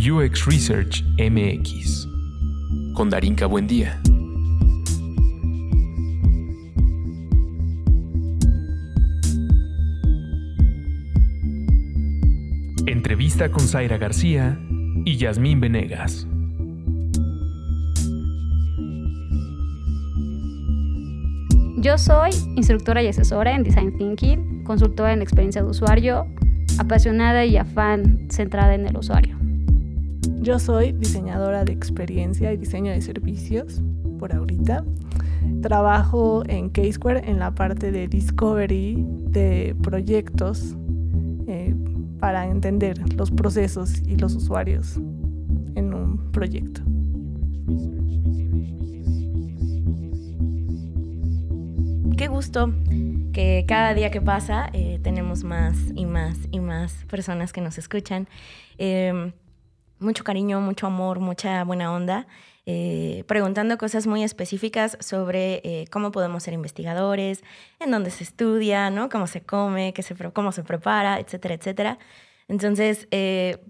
UX Research MX. Con Darinka Buendía. Entrevista con Zaira García y Yasmín Venegas. Yo soy instructora y asesora en Design Thinking, consultora en experiencia de usuario, apasionada y afán centrada en el usuario. Yo soy diseñadora de experiencia y diseño de servicios por ahorita. Trabajo en K-Square en la parte de discovery de proyectos eh, para entender los procesos y los usuarios en un proyecto. Qué gusto que cada día que pasa eh, tenemos más y más y más personas que nos escuchan. Em, mucho cariño, mucho amor, mucha buena onda, eh, preguntando cosas muy específicas sobre eh, cómo podemos ser investigadores, en dónde se estudia, ¿no? cómo se come, qué se, cómo se prepara, etcétera, etcétera. Entonces,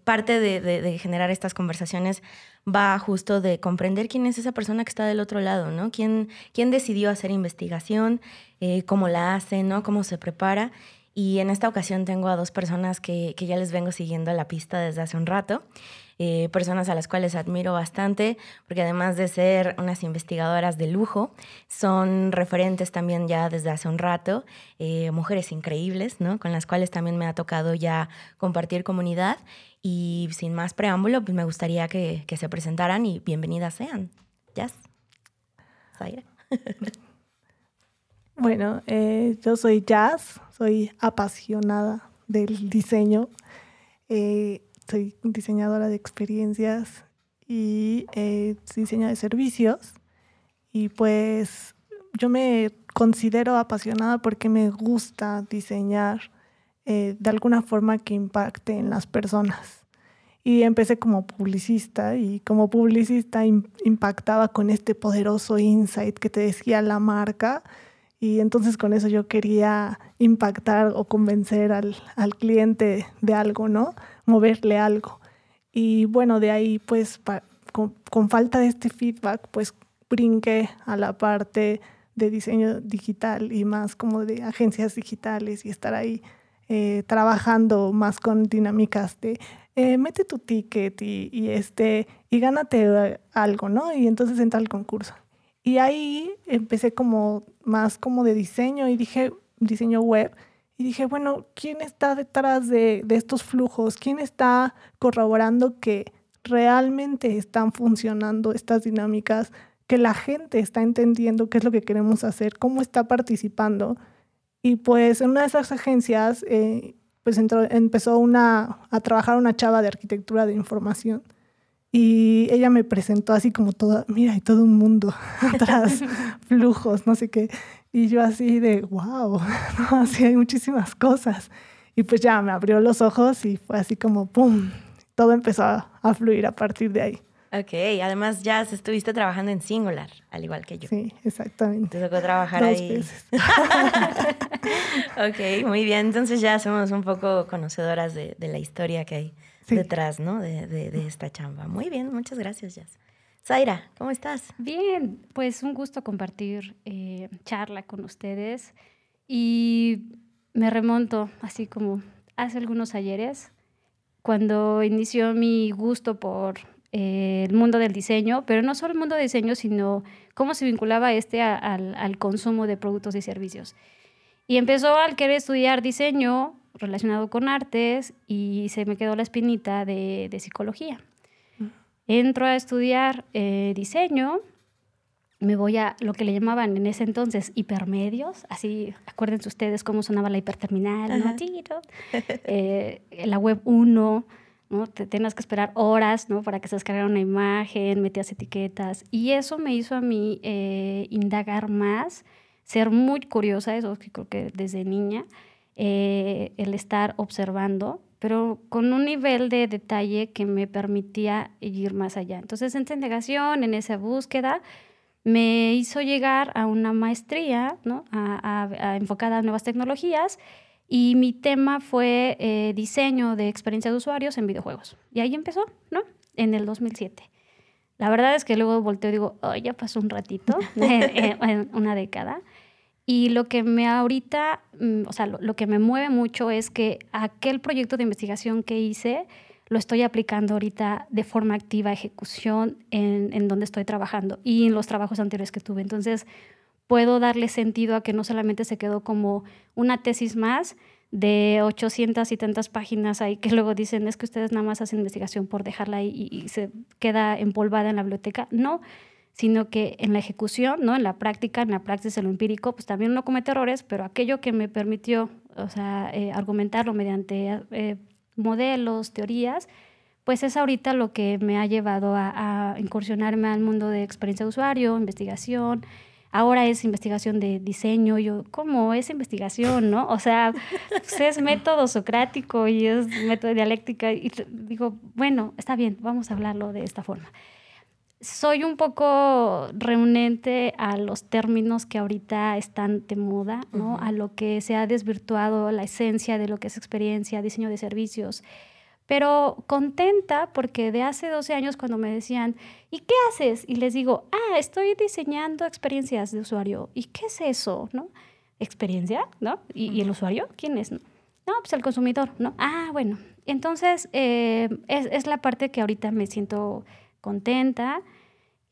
parte de, de, generar estas conversaciones va justo de comprender quién es esa persona que está del otro lado, ¿no? ¿Quién, quién decidió hacer investigación? Eh, cómo la hace, ¿no? Cómo se prepara. Y en esta ocasión tengo a dos personas que, que ya les vengo siguiendo la pista desde hace un rato. Eh, personas a las cuales admiro bastante, porque además de ser unas investigadoras de lujo, son referentes también ya desde hace un rato, eh, mujeres increíbles, ¿no? Con las cuales también me ha tocado ya compartir comunidad. Y sin más preámbulo, pues me gustaría que, que se presentaran y bienvenidas sean. Jazz. Zaira. Bueno, eh, yo soy Jazz, soy apasionada del diseño, soy diseñadora de experiencias y eh, diseño de servicios y pues yo me considero apasionada porque me gusta diseñar de alguna forma que impacte en las personas. Y empecé como publicista y como publicista impactaba con este poderoso insight que te decía la marca y entonces con eso yo quería impactar o convencer al, al cliente de algo, ¿no? Moverle algo. Y bueno, de ahí pues con, falta de este feedback pues brinqué a la parte de diseño digital y más como de agencias digitales y estar ahí eh, trabajando más con dinámicas de eh, mete tu ticket y, este, y gánate algo, ¿no? Y entonces entra al concurso. Y ahí empecé como más como de diseño y dije, diseño web, y dije, bueno, ¿quién está detrás de, de estos flujos? ¿Quién está corroborando que realmente están funcionando estas dinámicas? Que la gente está entendiendo qué es lo que queremos hacer, cómo está participando. Y pues en una de esas agencias, eh, pues entró, empezó una, a trabajar una chava de arquitectura de información y ella me presentó así como toda, mira, hay todo un mundo atrás, flujos, no sé qué. Y yo así de, wow, ¿no? así hay muchísimas cosas. Y pues ya me abrió los ojos y fue así como, ¡pum! Todo empezó a, fluir a partir de ahí. Ok, además ya estuviste trabajando en Singular, al igual que yo. Sí, exactamente. Te tocó trabajar Dos ahí. Veces. ok, muy bien. Entonces ya somos un poco conocedoras de, de la historia que hay sí. detrás, ¿no? De, de, de, esta chamba. Muy bien, muchas gracias, Jazz. Zaira, ¿cómo estás? Bien, pues un gusto compartir eh, charla con ustedes y me remonto así como hace algunos ayeres cuando inició mi gusto por eh, el mundo del diseño, pero no solo el mundo del diseño, sino cómo se vinculaba este al, al consumo de productos y servicios. Y empezó al querer estudiar diseño, relacionado con artes y se me quedó la espinita de, de psicología. Entro a estudiar eh, diseño, me voy a lo que le llamaban en ese entonces hipermedios, así acuérdense ustedes cómo sonaba la hiperterminal, ¿no? eh, la web 1, ¿no? Te tenías que esperar horas ¿no? para que se descargara una imagen, metías etiquetas y eso me hizo a mí eh, indagar más, ser muy curiosa, eso que creo que desde niña, eh, el estar observando, pero con un nivel de detalle que me permitía ir más allá. Entonces, en esa indagación, en esa búsqueda, me hizo llegar a una maestría ¿no? a, a, a enfocada a nuevas tecnologías y mi tema fue eh, diseño de experiencia de usuarios en videojuegos. Y ahí empezó, ¿no? en el 2007. La verdad es que luego volteo y digo, oh, ya pasó un ratito, eh, eh, una década. Y lo que me ahorita, mm, o sea, lo, que me mueve mucho es que aquel proyecto de investigación que hice, lo estoy aplicando ahorita de forma activa, ejecución, en, en donde estoy trabajando y en los trabajos anteriores que tuve. Entonces, puedo darle sentido a que no solamente se quedó como una tesis más, de 800 y tantas páginas ahí que luego dicen es que ustedes nada más hacen investigación por dejarla ahí y, se queda empolvada en la biblioteca. No, sino que en la ejecución, ¿no? en la práctica, en la práctica, en lo empírico, pues también uno comete errores, pero aquello que me permitió o sea, eh, argumentarlo mediante eh, modelos, teorías, pues es ahorita lo que me ha llevado a, a incursionarme al mundo de experiencia de usuario, investigación, ahora es investigación de diseño. Yo, ¿cómo es investigación, no? O sea, pues, es método socrático y es método dialéctica. Y digo, bueno, está bien, vamos a hablarlo de esta forma. Soy un poco reunente a los términos que ahorita están de moda, ¿no? A lo que se ha desvirtuado la esencia de lo que es experiencia, diseño de servicios pero contenta porque de hace 12 años cuando me decían, ¿y qué haces? Y les digo, ah, estoy diseñando experiencias de usuario. ¿Y qué es eso? ¿No? ¿Experiencia? ¿No? ¿Y, el usuario? ¿Quién es? No? pues el consumidor, ¿no? Ah, bueno. Entonces, eh, es, la parte que ahorita me siento contenta.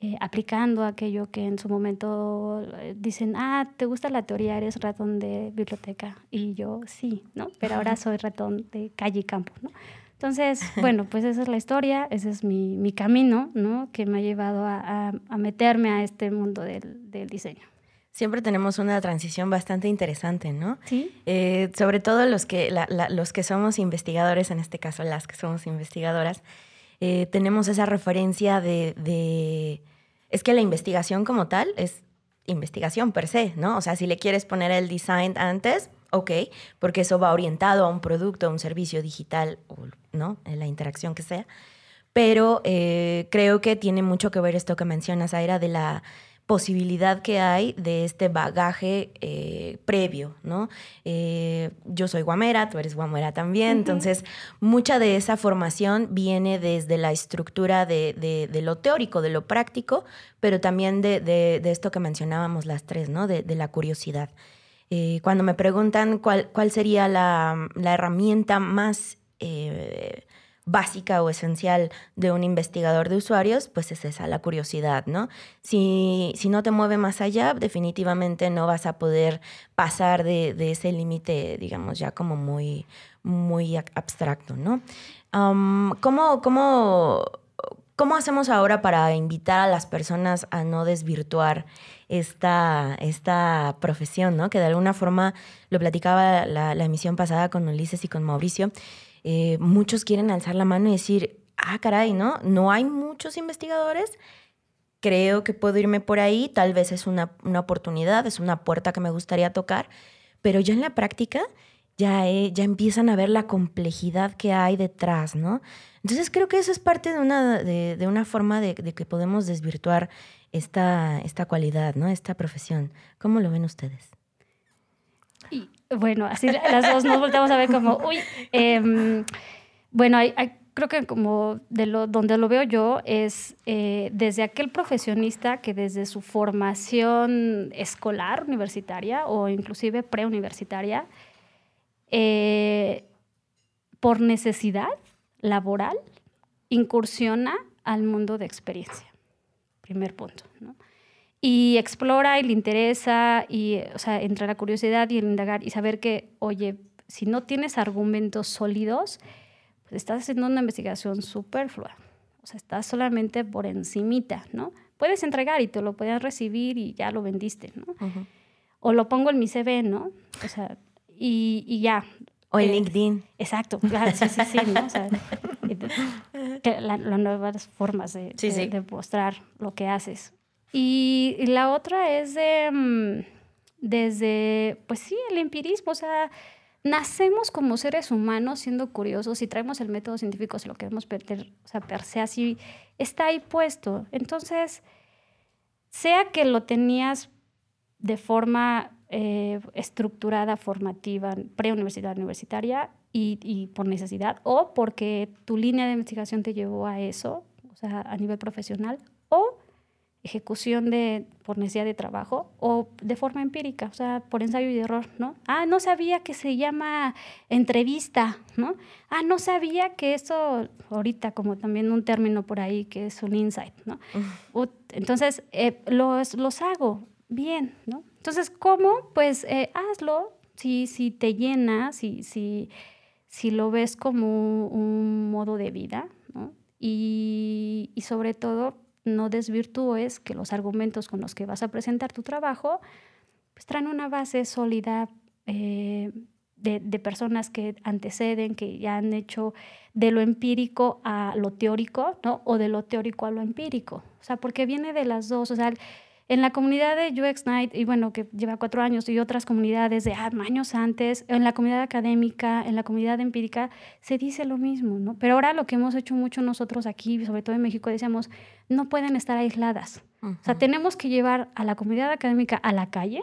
Eh, aplicando aquello que en su momento eh, dicen, ah, ¿te gusta la teoría? Eres ratón de biblioteca. Y yo, sí, ¿no? Pero ahora soy ratón de calle y campo, ¿no? Entonces, bueno, pues esa es la historia, ese es mi, mi camino, ¿no? Que me ha llevado a, a, meterme a este mundo del, del, diseño. Siempre tenemos una transición bastante interesante, ¿no? Sí. Eh, sobre todo los que, la, los que somos investigadores, en este caso las que somos investigadoras, eh, tenemos esa referencia de, de... Es que la investigación como tal es investigación per se, ¿no? O sea, si le quieres poner el design antes, ok, porque eso va orientado a un producto, a un servicio digital, ¿no? En la interacción que sea. Pero eh, creo que tiene mucho que ver esto que mencionas, Aira, de la posibilidad que hay de este bagaje eh, previo, ¿no? Eh, yo soy guamera, tú eres guamera también, entonces mucha de esa formación viene desde la estructura de, lo teórico, de lo práctico, pero también de, esto que mencionábamos las tres, ¿no? De, la curiosidad. Eh, cuando me preguntan cuál, cuál sería la, herramienta más eh, básica o esencial de un investigador de usuarios, pues es esa, la curiosidad, ¿no? Si, si no te mueve más allá, definitivamente no vas a poder pasar de, ese límite, digamos, ya como muy, muy abstracto, ¿no? ¿cómo, cómo, ¿Cómo hacemos ahora para invitar a las personas a no desvirtuar esta, esta profesión, ¿no? Que de alguna forma, lo platicaba la, emisión pasada con Ulises y con Mauricio, eh, muchos quieren alzar la mano y decir, ah, caray, ¿no? No hay muchos investigadores, creo que puedo irme por ahí, tal vez es una, una oportunidad, es una puerta que me gustaría tocar, pero ya en la práctica ya, eh, ya empiezan a ver la complejidad que hay detrás, ¿no? Entonces creo que eso es parte de una, de, de una forma de, de, que podemos desvirtuar esta, esta cualidad, ¿no? Esta profesión. ¿Cómo lo ven ustedes? Y bueno, así las dos nos volteamos a ver como, uy, em, bueno, creo que como de donde lo veo yo es eh, desde aquel profesionista que desde su formación escolar, universitaria o inclusive preuniversitaria, eh, por necesidad laboral, incursiona al mundo de experiencia primer punto, ¿no? Y explora y le interesa, y, o sea, entre la curiosidad y el indagar y saber que, oye, si no tienes argumentos sólidos, pues estás haciendo una investigación superflua. O sea, estás solamente por encimita, ¿no? Puedes entregar y te lo puedes recibir y ya lo vendiste, ¿no? O lo pongo en mi CV, ¿no? O sea, y, y ya. O en eh, LinkedIn. Exacto, claro, sí, sí, sí, ¿no? O sea, las nuevas formas de, de, mostrar lo que haces. Y, la otra es de, mm, desde, pues sí, el empirismo, o sea, nacemos como seres humanos siendo curiosos y traemos el método científico, si lo queremos perder, o sea, per se así, está ahí puesto. Entonces, sea que lo tenías de forma eh, estructurada, formativa, preuniversitaria, universitaria, y, por necesidad o porque tu línea de investigación te llevó a eso, sea, a nivel profesional, o ejecución de, por necesidad de trabajo o de forma empírica, o sea, por ensayo y error, ¿no? Ah, no sabía que se llama entrevista, ¿no? Ah, no sabía que eso, ahorita como también un término por ahí que es un insight, ¿no? Entonces, eh, los, los hago bien, ¿no? Entonces, ¿cómo? Pues eh, hazlo si, si te llena, si, si, si lo ves como un modo de vida, ¿no? Y, y sobre todo, no desvirtúes que los argumentos con los que vas a presentar tu trabajo pues traen una base sólida eh, de, de, personas que anteceden, que ya han hecho de lo empírico a lo teórico, ¿no? O de lo teórico a lo empírico. O sea, porque viene de las dos. O sea, en la comunidad de UX Night, y bueno, que lleva cuatro años, y otras comunidades de ah, años antes, en la comunidad académica, en la comunidad empírica, se dice lo mismo, ¿no? Pero ahora lo que hemos hecho mucho nosotros aquí, sobre todo en México, decíamos, no pueden estar aisladas. O sea, tenemos que llevar a la comunidad académica a la calle,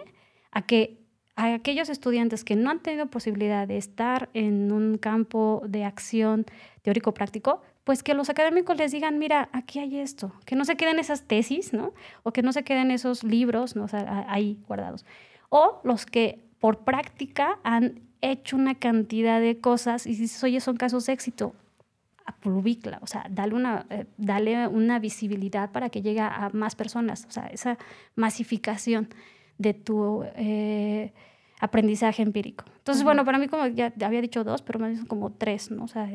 a que a aquellos estudiantes que no han tenido posibilidad de estar en un campo de acción teórico-práctico, pues que los académicos les digan, mira, aquí hay esto, que no se queden esas tesis, ¿no? O que no se queden esos libros, ¿no? ahí guardados. O los que por práctica han hecho una cantidad de cosas y si oye, son casos de éxito, publicla, o sea, dale una, eh, dale una visibilidad para que llegue a más personas, o sea, esa masificación de tu eh, aprendizaje empírico. Entonces, bueno, para mí, como ya había dicho dos, pero me son como tres, ¿no? O sea,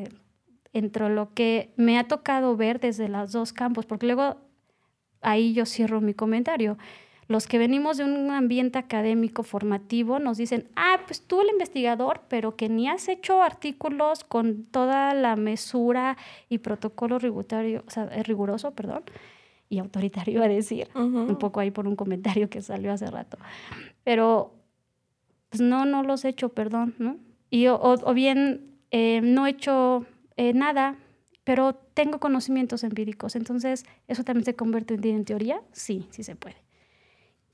entre lo que me ha tocado ver desde los dos campos, porque luego ahí yo cierro mi comentario. Los que venimos de un ambiente académico formativo nos dicen, ah, pues tú el investigador, pero que ni has hecho artículos con toda la mesura y protocolo riguroso, o sea, riguroso, perdón, y autoritario a decir, un poco ahí por un comentario que salió hace rato. Pero, pues no, no los he hecho, perdón, ¿no? Y o, bien eh, no he hecho eh, nada, pero tengo conocimientos empíricos. Entonces, ¿eso también se convierte en teoría? Sí, sí se puede.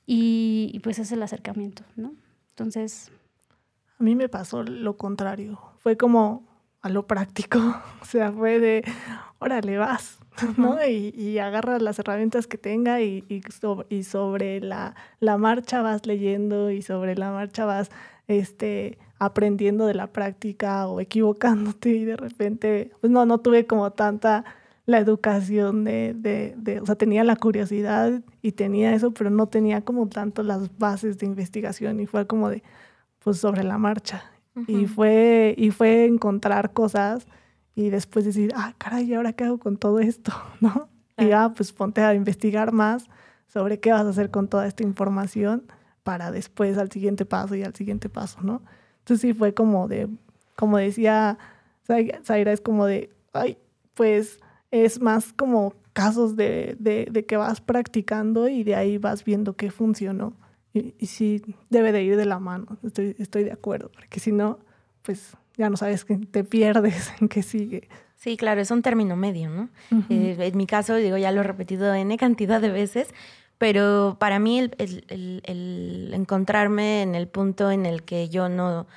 Y, pues es el acercamiento, ¿no? Entonces... A mí me pasó lo contrario. Fue como a lo práctico. O sea, fue de, órale, vas, ¿no? Y, y agarras las herramientas que tenga y, y, y sobre la, la marcha vas leyendo y sobre la marcha vas este, aprendiendo de la práctica o equivocándote y de repente, pues no, no tuve como tanta la educación de, de, de, o sea, tenía la curiosidad y tenía eso, pero no tenía como tanto las bases de investigación y fue como de, pues sobre la marcha. Y fue, y fue encontrar cosas y después decir, ah, caray, ¿y ahora qué hago con todo esto? ¿No? Y ya, pues ponte a investigar más sobre qué vas a hacer con toda esta información para después al siguiente paso y al siguiente paso, ¿no? Entonces sí fue como de, como decía Zaira, es como de, ay, pues es más como casos de, de, de, que vas practicando y de ahí vas viendo qué funcionó. Y, y, sí, debe de ir de la mano, estoy, estoy de acuerdo, porque si no, pues ya no sabes que te pierdes en qué sigue. Sí, claro, es un término medio, ¿no? eh, en mi caso, digo, ya lo he repetido N cantidad de veces, pero para mí el, encontrarme en el punto en el que yo no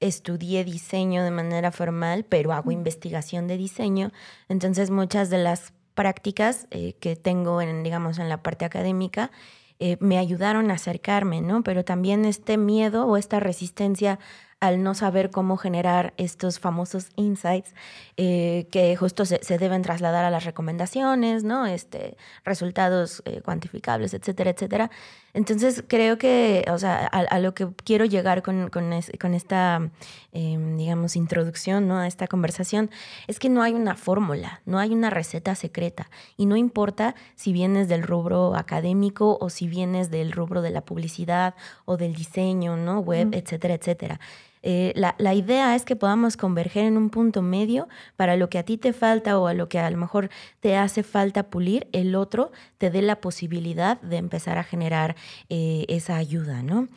estudié diseño de manera formal, pero hago investigación de diseño, entonces muchas de las prácticas eh, que tengo en, digamos, en la parte académica eh, me ayudaron a acercarme, ¿no? Pero también este miedo o esta resistencia al no saber cómo generar estos famosos insights eh, que justo se, deben trasladar a las recomendaciones, ¿no? Este, resultados eh, cuantificables, etcétera, etcétera. Entonces creo que, o sea, a, lo que quiero llegar con, con, esta, em, digamos, introducción, ¿no? A esta conversación, es que no hay una fórmula, no hay una receta secreta y no importa si vienes del rubro académico o si vienes del rubro de la publicidad o del diseño, ¿no? Web, etcétera, etcétera. Eh, la, la, idea es que podamos converger en un punto medio para lo que a ti te falta o a lo que a lo mejor te hace falta pulir, el otro te dé la posibilidad de empezar a generar eh, esa ayuda, ¿no?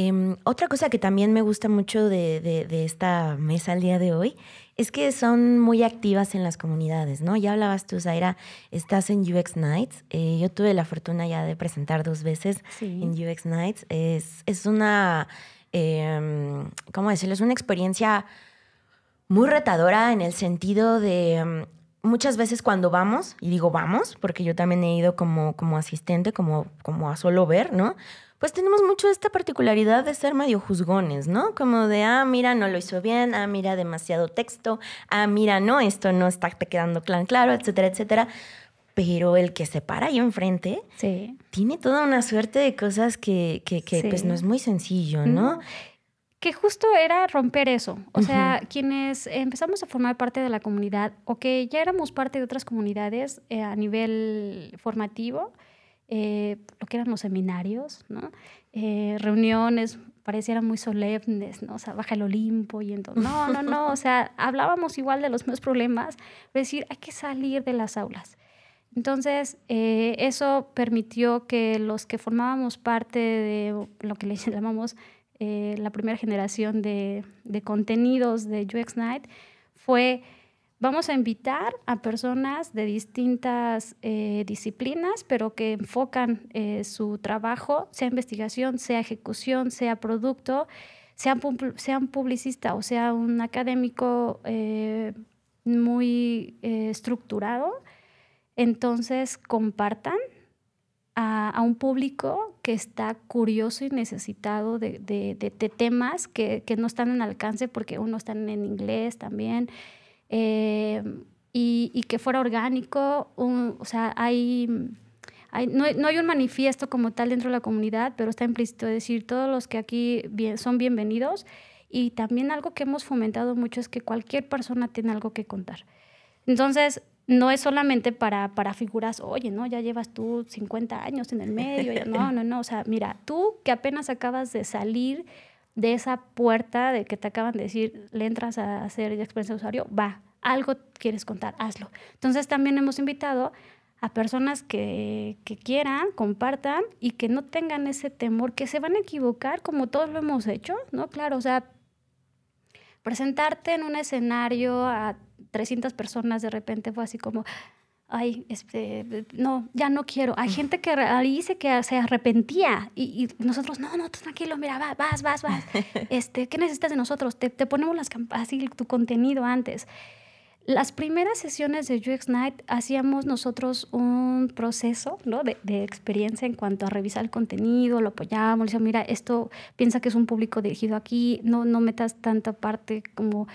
Eh, otra cosa que también me gusta mucho de, de, de, esta mesa al día de hoy es que son muy activas en las comunidades, ¿no? Ya hablabas tú, Zaira, estás en UX Nights. Eh, yo tuve la fortuna ya de presentar dos veces sí. en UX Nights. Es, es una eh, ¿cómo decirlo? Es una experiencia muy retadora en el sentido de, em, muchas veces cuando vamos, y digo vamos, porque yo también he ido como, como asistente, como, como a solo ver, ¿no? Pues tenemos mucho esta particularidad de ser medio juzgones, ¿no? Como de, ah, mira, no lo hizo bien, ah, mira, demasiado texto, ah, mira, no, esto no está quedando claro, etcétera, etcétera. Pero el que se para ahí enfrente Sí. tiene toda una suerte de cosas que, que, que, pues no es muy sencillo, ¿no? Que justo era romper eso. O sea, quienes empezamos a formar parte de la comunidad o que ya éramos parte de otras comunidades eh, a nivel formativo, eh, lo que eran los seminarios, ¿no? Eh, reuniones parecieran muy solemnes, ¿no? O sea, baja el Olimpo y entonces, no, no, no, o sea, hablábamos igual de los mismos problemas, es decir, hay que salir de las aulas. Entonces, eh, eso permitió que los que formábamos parte de lo que le llamamos eh, la primera generación de, de contenidos de UX Night fue, vamos a invitar a personas de distintas eh, disciplinas, pero que enfocan su trabajo, sea investigación, sea ejecución, sea producto, sea, un publicista o sea un académico muy estructurado, entonces compartan a, un público que está curioso y necesitado de, de- temas que, que no están en alcance porque uno están en inglés también. eh, y, y que fuera orgánico, o sea, hay, hay- no, no hay un manifiesto como tal dentro de la comunidad, pero está implícito decir, todos los que aquí son bienvenidos. Y también algo que hemos fomentado mucho es que cualquier persona tiene algo que contar. Entonces, no es solamente para, para figuras, oye, ¿no? Ya llevas tú 50 años en el medio. No, no, no. O sea, mira, tú que apenas acabas de salir de esa puerta de que te acaban de decir, le entras a hacer experiencia de usuario, va, algo quieres contar, hazlo. Entonces, también hemos invitado a personas que, que quieran, compartan y que no tengan ese temor, que se van a equivocar como todos lo hemos hecho, ¿no? Claro, o sea, presentarte en un escenario a 300 personas de repente fue así como, ay, este, no, ya no quiero. Hay gente que ahí dice que se arrepentía y, y nosotros, no, no, tranquilo, mira, va, vas, vas, vas. Este, ¿Qué necesitas de nosotros? Te, te ponemos las, así tu contenido antes. Las primeras sesiones de UX Night hacíamos nosotros un proceso ¿no? de, de experiencia en cuanto a revisar el contenido, lo apoyábamos, le decíamos, mira, esto piensa que es un público dirigido aquí, no, no metas tanta parte como...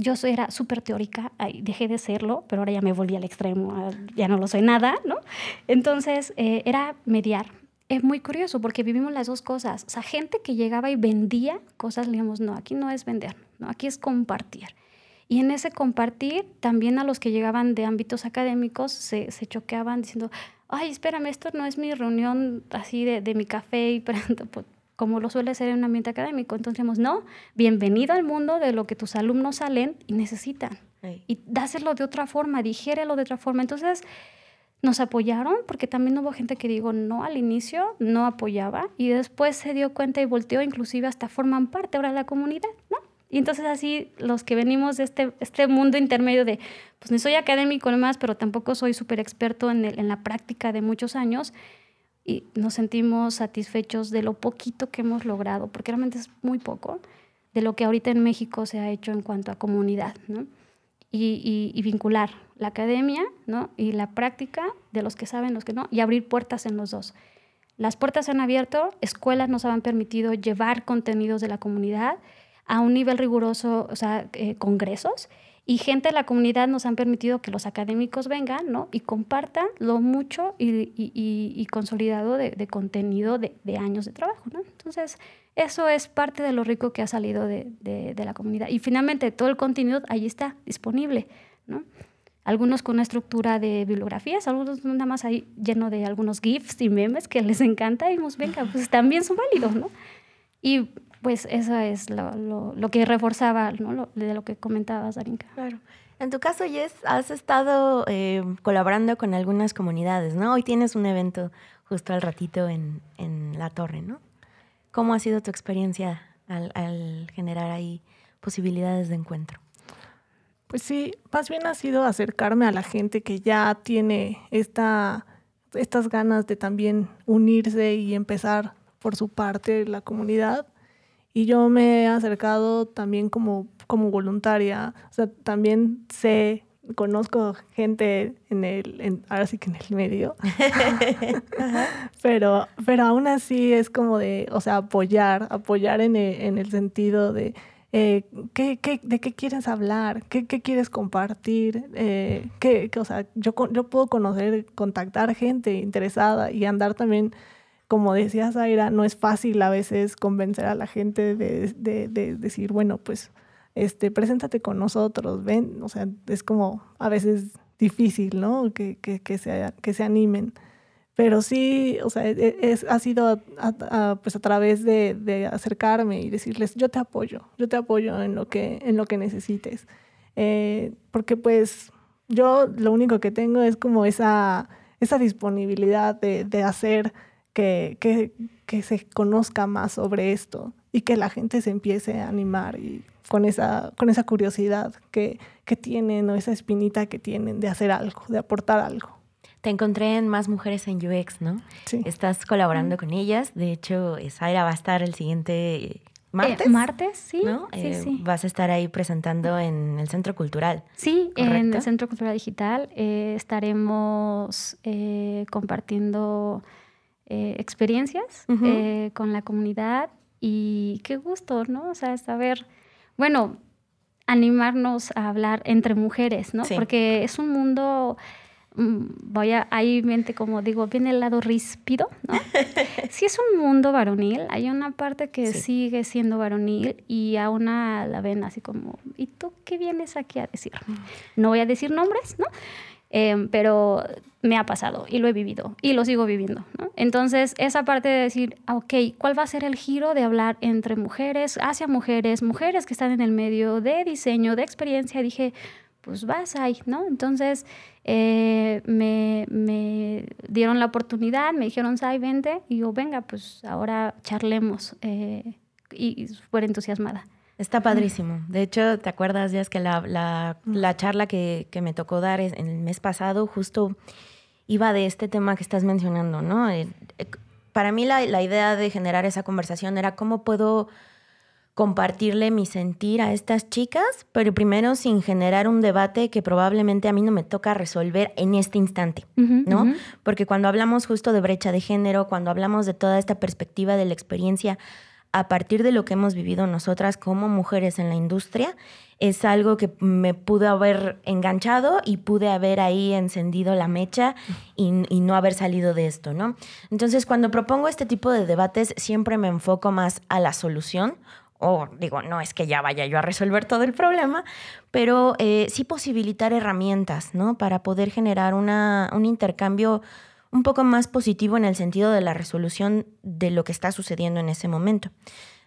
Yo era súper teórica, ay, dejé de serlo, pero ahora ya me volví al extremo, ya no lo soy nada, ¿no? Entonces, eh, era mediar. Es muy curioso porque vivimos las dos cosas. O sea, gente que llegaba y vendía cosas, le digamos, no, aquí no es vender, no, aquí es compartir. Y en ese compartir, también a los que llegaban de ámbitos académicos se, se choqueaban diciendo, ay, espérame, esto no es mi reunión así de, de mi café y pues, como lo suele ser en un ambiente académico. Entonces decimos, no, bienvenido al mundo de lo que tus alumnos salen y necesitan. Ay. Y dáselo de otra forma, digiérelo de otra forma. Entonces nos apoyaron porque también hubo gente que digo no al inicio, no apoyaba y después se dio cuenta y volteó, inclusive hasta forman parte ahora de la comunidad, ¿no? Y entonces así los que venimos de este, este mundo intermedio de, pues ni soy académico nomás, pero tampoco soy súper experto en, el- en la práctica de muchos años, y nos sentimos satisfechos de lo poquito que hemos logrado, porque realmente es muy poco, de lo que ahorita en México se ha hecho en cuanto a comunidad, ¿no? Y, y- y vincular la academia, ¿no? Y la práctica de los que saben, los que no, y abrir puertas en los dos. Las puertas se han abierto, escuelas nos han permitido llevar contenidos de la comunidad a un nivel riguroso, o sea, eh, congresos, y gente de la comunidad nos han permitido que los académicos vengan, ¿no? Y compartan lo mucho y, y- y- y consolidado de, de contenido de, de años de trabajo, ¿no? Entonces, eso es parte de lo rico que ha salido de, de- la comunidad. Y finalmente, todo el contenido ahí está disponible, ¿no? Algunos con una estructura de bibliografías, algunos nada más ahí lleno de algunos GIFs y memes que les encanta y pues venga, pues también son válidos, ¿no? Y pues eso es lo, lo- lo que reforzaba, ¿no? Lo- de lo que comentabas, Darinka. Claro. En tu caso, Jess, has estado eh, colaborando con algunas comunidades, ¿no? Hoy tienes un evento justo al ratito en, en la torre, ¿no? ¿Cómo ha sido tu experiencia al, al generar ahí posibilidades de encuentro? Pues sí, más bien ha sido acercarme a la gente que ya tiene esta, estas ganas de también unirse y empezar por su parte la comunidad. Y yo me he acercado también como, como voluntaria. O sea, también sé conozco gente en el, ahora sí que en el medio, pero, pero aún así es como de, o sea, apoyar, apoyar en el, sentido de, eh, ¿qué, qué, de qué quieres hablar? ¿Qué, qué quieres compartir? Eh, ¿qué, o sea, yo, yo puedo conocer, contactar gente interesada y andar también como decía Zaira, no es fácil a veces convencer a la gente de, de, decir, bueno, pues, este, preséntate con nosotros, ven, o sea, es como a veces difícil, ¿no? Que, que, que, se, que se animen. Pero sí, o sea, e, es, ha sido a, pues a través de, de, acercarme y decirles, yo te apoyo, yo te apoyo en lo que, en lo que necesites. Eh, porque pues yo lo único que tengo es como esa, esa disponibilidad de, de hacer que, que, que, se conozca más sobre esto y que la gente se empiece a animar y con esa, con esa curiosidad que, que tienen o esa espinita que tienen de hacer algo, de aportar algo. Te encontré en Más Mujeres en UX, ¿no? Sí. Estás colaborando con ellas. De hecho, Zaira va a estar el siguiente martes. Eh, martes, sí. ¿no? Sí, eh, sí. Vas a estar ahí presentando en el Centro Cultural. Sí, en el Centro Cultural Digital. Eh, estaremos compartiendo eh, experiencias eh, con la comunidad y qué gusto, ¿no? O sea, saber, bueno, animarnos a hablar entre mujeres, ¿no? Porque es un mundo, voy a, ahí mente como digo, viene el lado ríspido, ¿no? sí es un mundo varonil, hay una parte que sigue siendo varonil y a una la ven así como, ¿y tú qué vienes aquí a decir? No voy a decir nombres, ¿no? Em, pero me ha pasado y lo he vivido y lo sigo viviendo. Entonces, esa parte de decir, ah, ok, ¿cuál va a ser el giro de hablar entre mujeres, hacia mujeres, mujeres que están en el medio de diseño, de experiencia? Dije, pues vas ahí, ¿no? Entonces, eh, me, dieron la oportunidad, me dijeron, Sai, vente, y yo, venga, pues ahora charlemos. Eh, y, y súper entusiasmada. Está padrísimo. De hecho, ¿te acuerdas, ya es que la, la, la charla que, que, me tocó dar en el mes pasado justo iba de este tema que estás mencionando, ¿no? Eh, eh, para mí la, la idea de generar esa conversación era cómo puedo compartirle mi sentir a estas chicas, pero primero sin generar un debate que probablemente a mí no me toca resolver en este instante, ¿no? Porque cuando hablamos justo de brecha de género, cuando hablamos de toda esta perspectiva de la experiencia a partir de lo que hemos vivido nosotras como mujeres en la industria, es algo que me pudo haber enganchado y pude haber ahí encendido la mecha y, no haber salido de esto, ¿no? Entonces, cuando propongo este tipo de debates, siempre me enfoco más a la solución. O digo, no es que ya vaya yo a resolver todo el problema, pero eh, sí posibilitar herramientas, ¿no? Para poder generar un intercambio un poco más positivo en el sentido de la resolución de lo que está sucediendo en ese momento.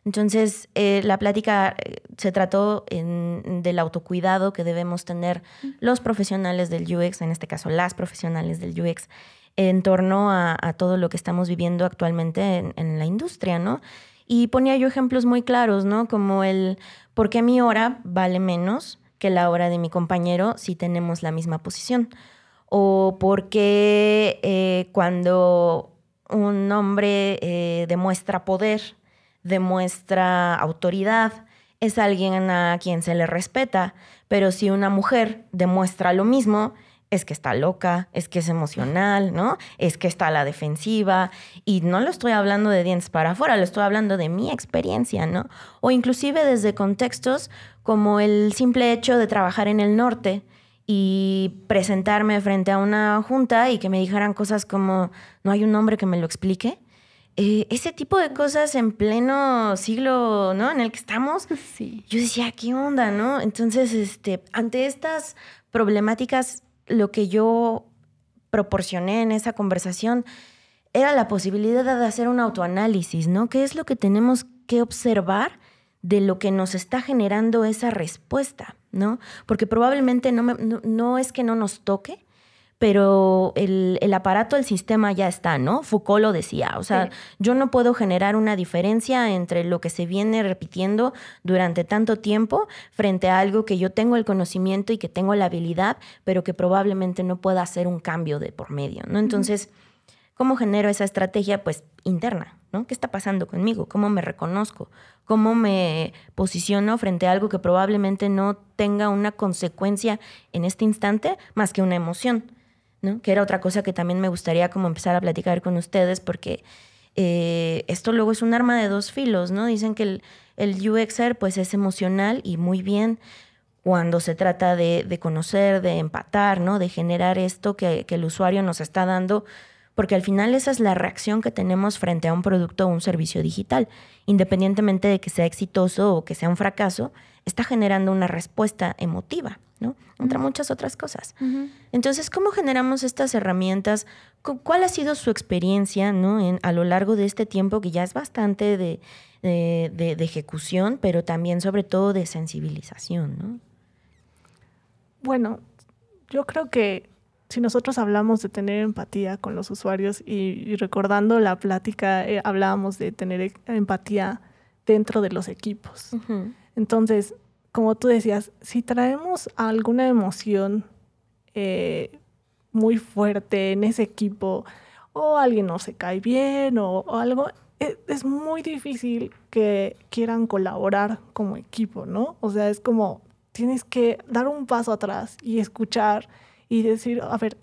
Entonces, eh, la plática eh, se trató del autocuidado que debemos tener los profesionales del UX, en este caso las profesionales del UX, en torno a, todo lo que estamos viviendo actualmente en, la industria, ¿no? Y ponía yo ejemplos muy claros, ¿no? Como el por qué mi hora vale menos que la hora de mi compañero si tenemos la misma posición o porque eh, cuando un hombre eh, demuestra poder, demuestra autoridad, es alguien a quien se le respeta, pero si una mujer demuestra lo mismo, es que está loca, es que es emocional, ¿no? Es que está a la defensiva. Y no lo estoy hablando de dientes para afuera, lo estoy hablando de mi experiencia, ¿no? O inclusive desde contextos como el simple hecho de trabajar en el norte, y presentarme frente a una junta y que me dijeran cosas como, no hay un hombre que me lo explique. Eh, ese tipo de cosas en pleno siglo, ¿no? En el que estamos. Sí. Yo decía, ¿qué onda, no? Entonces, este, ante estas problemáticas, lo que yo proporcioné en esa conversación era la posibilidad de hacer un autoanálisis, ¿no? ¿Qué es lo que tenemos que observar de lo que nos está generando esa respuesta? ¿no? Porque probablemente no, no, es que no nos toque, pero el, aparato, el sistema ya está, ¿no? Foucault lo decía, o sea, yo no puedo generar una diferencia entre lo que se viene repitiendo durante tanto tiempo frente a algo que yo tengo el conocimiento y que tengo la habilidad, pero que probablemente no pueda hacer un cambio de por medio, ¿no? Entonces... ¿Cómo genero esa estrategia? Pues interna, ¿no? ¿Qué está pasando conmigo? ¿Cómo me reconozco? ¿Cómo me posiciono frente a algo que probablemente no tenga una consecuencia en este instante más que una emoción? ¿no? Que era otra cosa que también me gustaría como empezar a platicar con ustedes porque eh, esto luego es un arma de dos filos, ¿no? Dicen que el, el UXer pues es emocional y muy bien cuando se trata de, de conocer, de empatar, ¿no? De generar esto que, que el usuario nos está dando porque al final esa es la reacción que tenemos frente a un producto o un servicio digital. Independientemente de que sea exitoso o que sea un fracaso, está generando una respuesta emotiva, ¿no? Entre muchas otras cosas. Entonces, ¿cómo generamos estas herramientas? ¿Cuál ha sido su experiencia ¿no? en, a lo largo de este tiempo que ya es bastante de, de, de ejecución, pero también sobre todo de sensibilización? ¿no? Bueno, yo creo que si nosotros hablamos de tener empatía con los usuarios y, recordando la plática, eh, hablábamos de tener e, empatía dentro de los equipos. Entonces, como tú decías, si traemos alguna emoción eh, muy fuerte en ese equipo, o alguien no se cae bien, o, algo, es, es, muy difícil que quieran colaborar como equipo, ¿no? O sea, es como tienes que dar un paso atrás y escuchar y decir, a ver,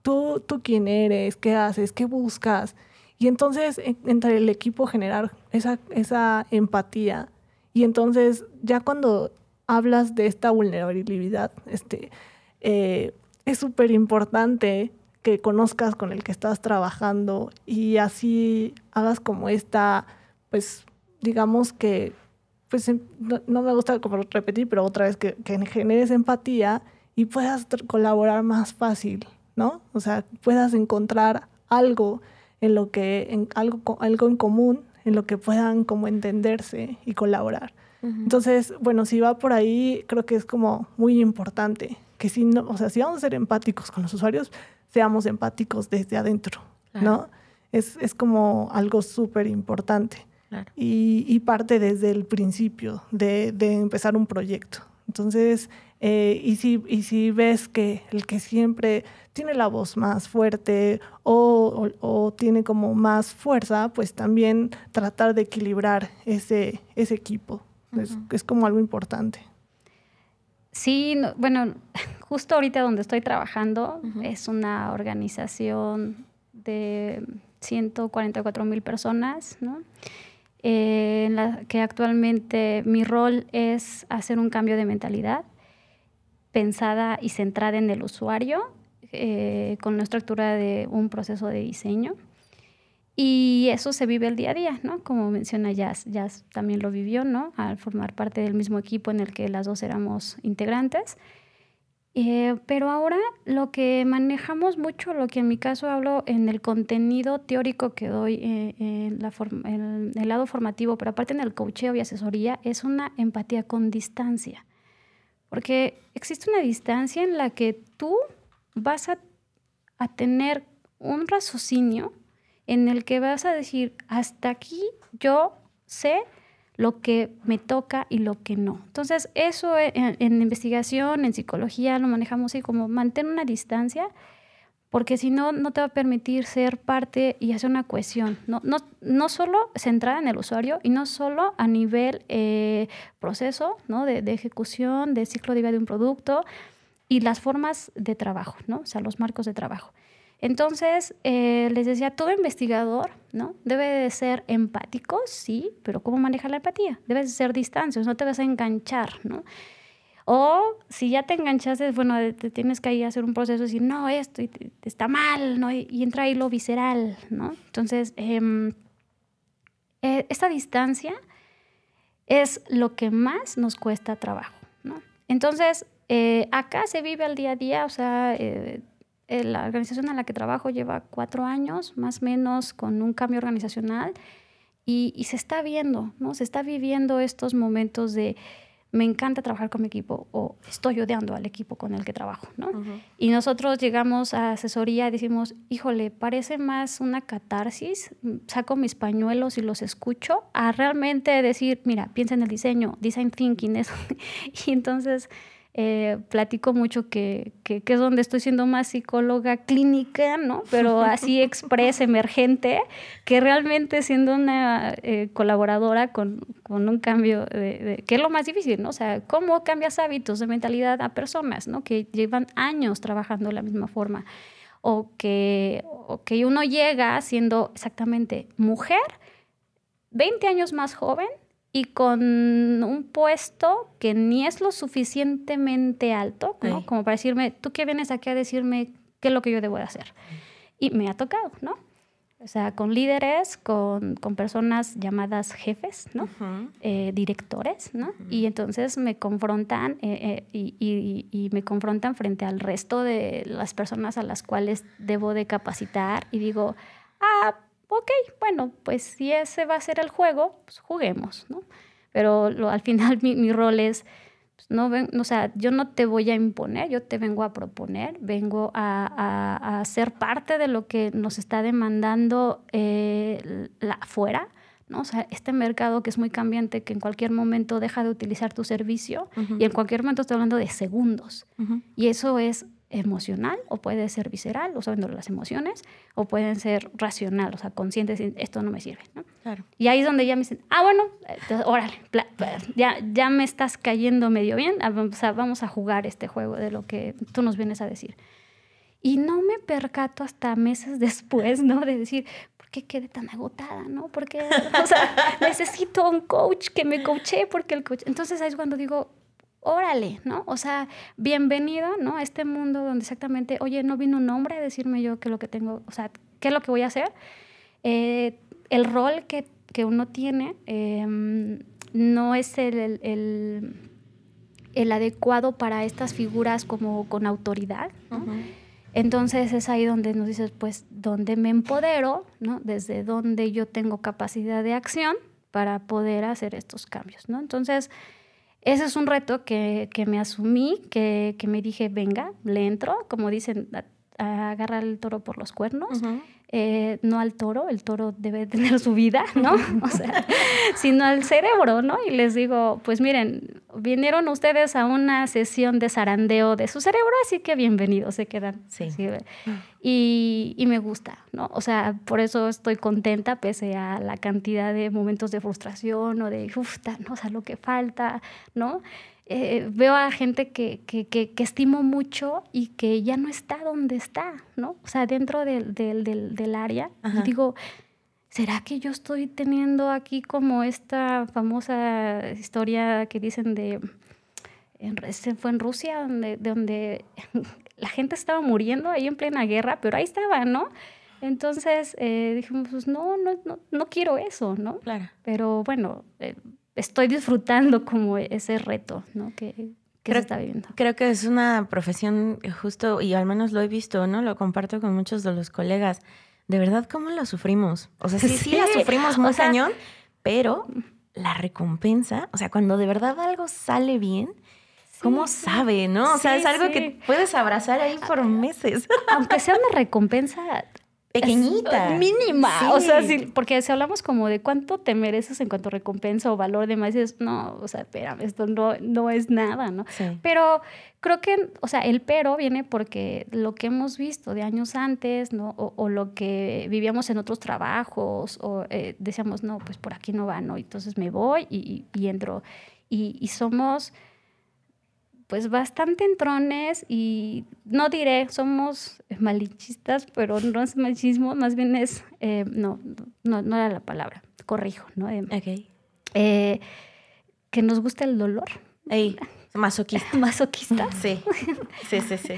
tú, tú quién eres, qué haces, qué buscas. Y entonces entre el equipo generar esa, esa empatía. Y entonces ya cuando hablas de esta vulnerabilidad, este, eh, es súper importante que conozcas con el que estás trabajando y así hagas como esta, pues digamos que, pues no, me gusta como repetir, pero otra vez que, que generes empatía y puedas colaborar más fácil, ¿no? O sea, puedas encontrar algo en lo que, en algo, algo en común, en lo que puedan como entenderse y colaborar. Entonces, bueno, si va por ahí, creo que es como muy importante que si no, o sea, si vamos a ser empáticos con los usuarios, seamos empáticos desde adentro, ¿no? Es, es, como algo súper importante. Y, y, parte desde el principio de, de empezar un proyecto. Entonces, eh, y, si, y si ves que el que siempre tiene la voz más fuerte o, o, tiene como más fuerza, pues también tratar de equilibrar ese, ese equipo. es, es, como algo importante. Sí, bueno, justo ahorita donde estoy trabajando es una organización de 144 mil personas, ¿no? Eh, en la que actualmente mi rol es hacer un cambio de mentalidad pensada y centrada en el usuario, eh, con una estructura de un proceso de diseño. Y eso se vive el día a día, ¿no? Como menciona Jazz, Jazz también lo vivió, ¿no? Al formar parte del mismo equipo en el que las dos éramos integrantes. Eh, pero ahora lo que manejamos mucho, lo que en mi caso hablo en el contenido teórico que doy eh, en, la en el lado formativo, pero aparte en el coacheo y asesoría, es una empatía con distancia. Porque existe una distancia en la que tú vas a, tener un raciocinio en el que vas a decir, hasta aquí yo sé lo que me toca y lo que no. Entonces, eso en, en investigación, en psicología, lo manejamos así como mantener una distancia porque si no, no te va a permitir ser parte y hacer una cohesión, no, no, no solo centrada en el usuario y no solo a nivel eh, proceso ¿no? de, de, ejecución, de ciclo de vida de un producto y las formas de trabajo, ¿no? o sea, los marcos de trabajo. Entonces, eh, les decía, todo investigador ¿no? debe de ser empático, sí, pero ¿cómo maneja la empatía? Debes de ser distancias, no te vas a enganchar, ¿no? O si ya te enganchaste, bueno, te tienes que ahí hacer un proceso y decir, no, esto está mal, ¿no? Y, entra ahí lo visceral, ¿no? Entonces, eh, esta distancia es lo que más nos cuesta trabajo, ¿no? Entonces, eh, acá se vive al día a día, o sea, eh, la organización en la que trabajo lleva cuatro años, más o menos, con un cambio organizacional y, y se está viendo, ¿no? Se está viviendo estos momentos de me encanta trabajar con mi equipo o estoy odiando al equipo con el que trabajo, ¿no? Y nosotros llegamos a asesoría y decimos, híjole, parece más una catarsis, saco mis pañuelos y los escucho, a realmente decir, mira, piensa en el diseño, design thinking, eso. y entonces eh, platico mucho que, que, es donde estoy siendo más psicóloga clínica, ¿no? Pero así expresa, emergente, que realmente siendo una eh, colaboradora con, con, un cambio, de, que es lo más difícil, ¿no? O sea, ¿cómo cambias hábitos de mentalidad a personas, ¿no? Que llevan años trabajando de la misma forma. O que, o que uno llega siendo exactamente mujer, 20 años más joven, y con un puesto que ni es lo suficientemente alto, ¿no? Como para decirme, ¿tú qué vienes aquí a decirme qué es lo que yo debo de hacer? Y me ha tocado, ¿no? O sea, con líderes, con, con personas llamadas jefes, ¿no? Eh, directores, ¿no? Y entonces me confrontan eh, eh, y, y, y, me confrontan frente al resto de las personas a las cuales debo de capacitar y digo, ah, ok, bueno, pues si ese va a ser el juego, pues juguemos, ¿no? Pero al final mi, rol es, pues, no ven, o sea, yo no te voy a imponer, yo te vengo a proponer, vengo a, a, ser parte de lo que nos está demandando eh, la, afuera, ¿no? O sea, este mercado que es muy cambiante, que en cualquier momento deja de utilizar tu servicio y en cualquier momento estoy hablando de segundos. Y eso es emocional o puede ser visceral, o sabiendo las emociones, o pueden ser racional, o sea, conscientes, esto no me sirve, ¿no? Claro. Y ahí es donde ya me dicen, ah, bueno, órale, ya, ya me estás cayendo medio bien, ah, o sea, vamos a jugar este juego de lo que tú nos vienes a decir. Y no me percato hasta meses después, ¿no? De decir, ¿por qué quedé tan agotada, no? Porque, o sea, necesito un coach que me coache porque el coach... Entonces ahí es cuando digo, órale, ¿no? O sea, bienvenido, ¿no? A este mundo donde exactamente, oye, no vino un hombre a decirme yo qué es lo que tengo, o sea, qué es lo que voy a hacer. Eh, el rol que, que uno tiene em, no es el, el, el, adecuado para estas figuras como con autoridad, ¿no? Entonces es ahí donde nos dices, pues, donde me empodero, ¿no? Desde donde yo tengo capacidad de acción para poder hacer estos cambios, ¿no? Entonces, ese es un reto que, que me asumí, que, que, me dije, venga, le entro, como dicen, a, agarrar el toro por los cuernos. Eh, no al toro, el toro debe tener su vida, ¿no? O sea, sino al cerebro, ¿no? Y les digo, pues miren, vinieron ustedes a una sesión de zarandeo de su cerebro, así que bienvenidos, se quedan. Sí. y, y, me gusta, ¿no? O sea, por eso estoy contenta, pese a la cantidad de momentos de frustración o de, uff, ¿no? O sea, lo que falta, ¿no? Eh, veo a gente que, que, que, estimo mucho y que ya no está donde está, ¿no? O sea, dentro del, del, del, área. Y digo, ¿será que yo estoy teniendo aquí como esta famosa historia que dicen de... En, fue en Rusia, donde, donde la gente estaba muriendo ahí en plena guerra, pero ahí estaba, ¿no? Entonces eh, dijimos, pues no, no, no, no quiero eso, ¿no? Claro. Pero bueno, eh, estoy disfrutando como ese reto, ¿no? Que, que se está viviendo. Creo que es una profesión justo, y al menos lo he visto, ¿no? Lo comparto con muchos de los colegas. De verdad, ¿cómo la sufrimos? O sea, sí, sí, la sufrimos muy cañón, pero la recompensa, o sea, cuando de verdad algo sale bien, ¿Cómo sabe, no? O sea, es algo que puedes abrazar ahí por meses. Aunque sea una recompensa pequeñita. mínima. O sea, sí, porque si hablamos como de cuánto te mereces en cuanto a recompensa o valor de más, dices, no, o sea, espérame, esto no, no es nada, ¿no? Pero creo que, o sea, el pero viene porque lo que hemos visto de años antes, ¿no? O, lo que vivíamos en otros trabajos, o eh, decíamos, no, pues por aquí no va, ¿no? Entonces me voy y, y, entro. Y, y somos pues bastante entrones y no diré, somos malinchistas, pero no es machismo, más bien es, eh, no, no, no, era la palabra, corrijo, ¿no? Eh, eh, que nos gusta el dolor. Ey, masoquista. masoquista. Sí, sí, sí, sí.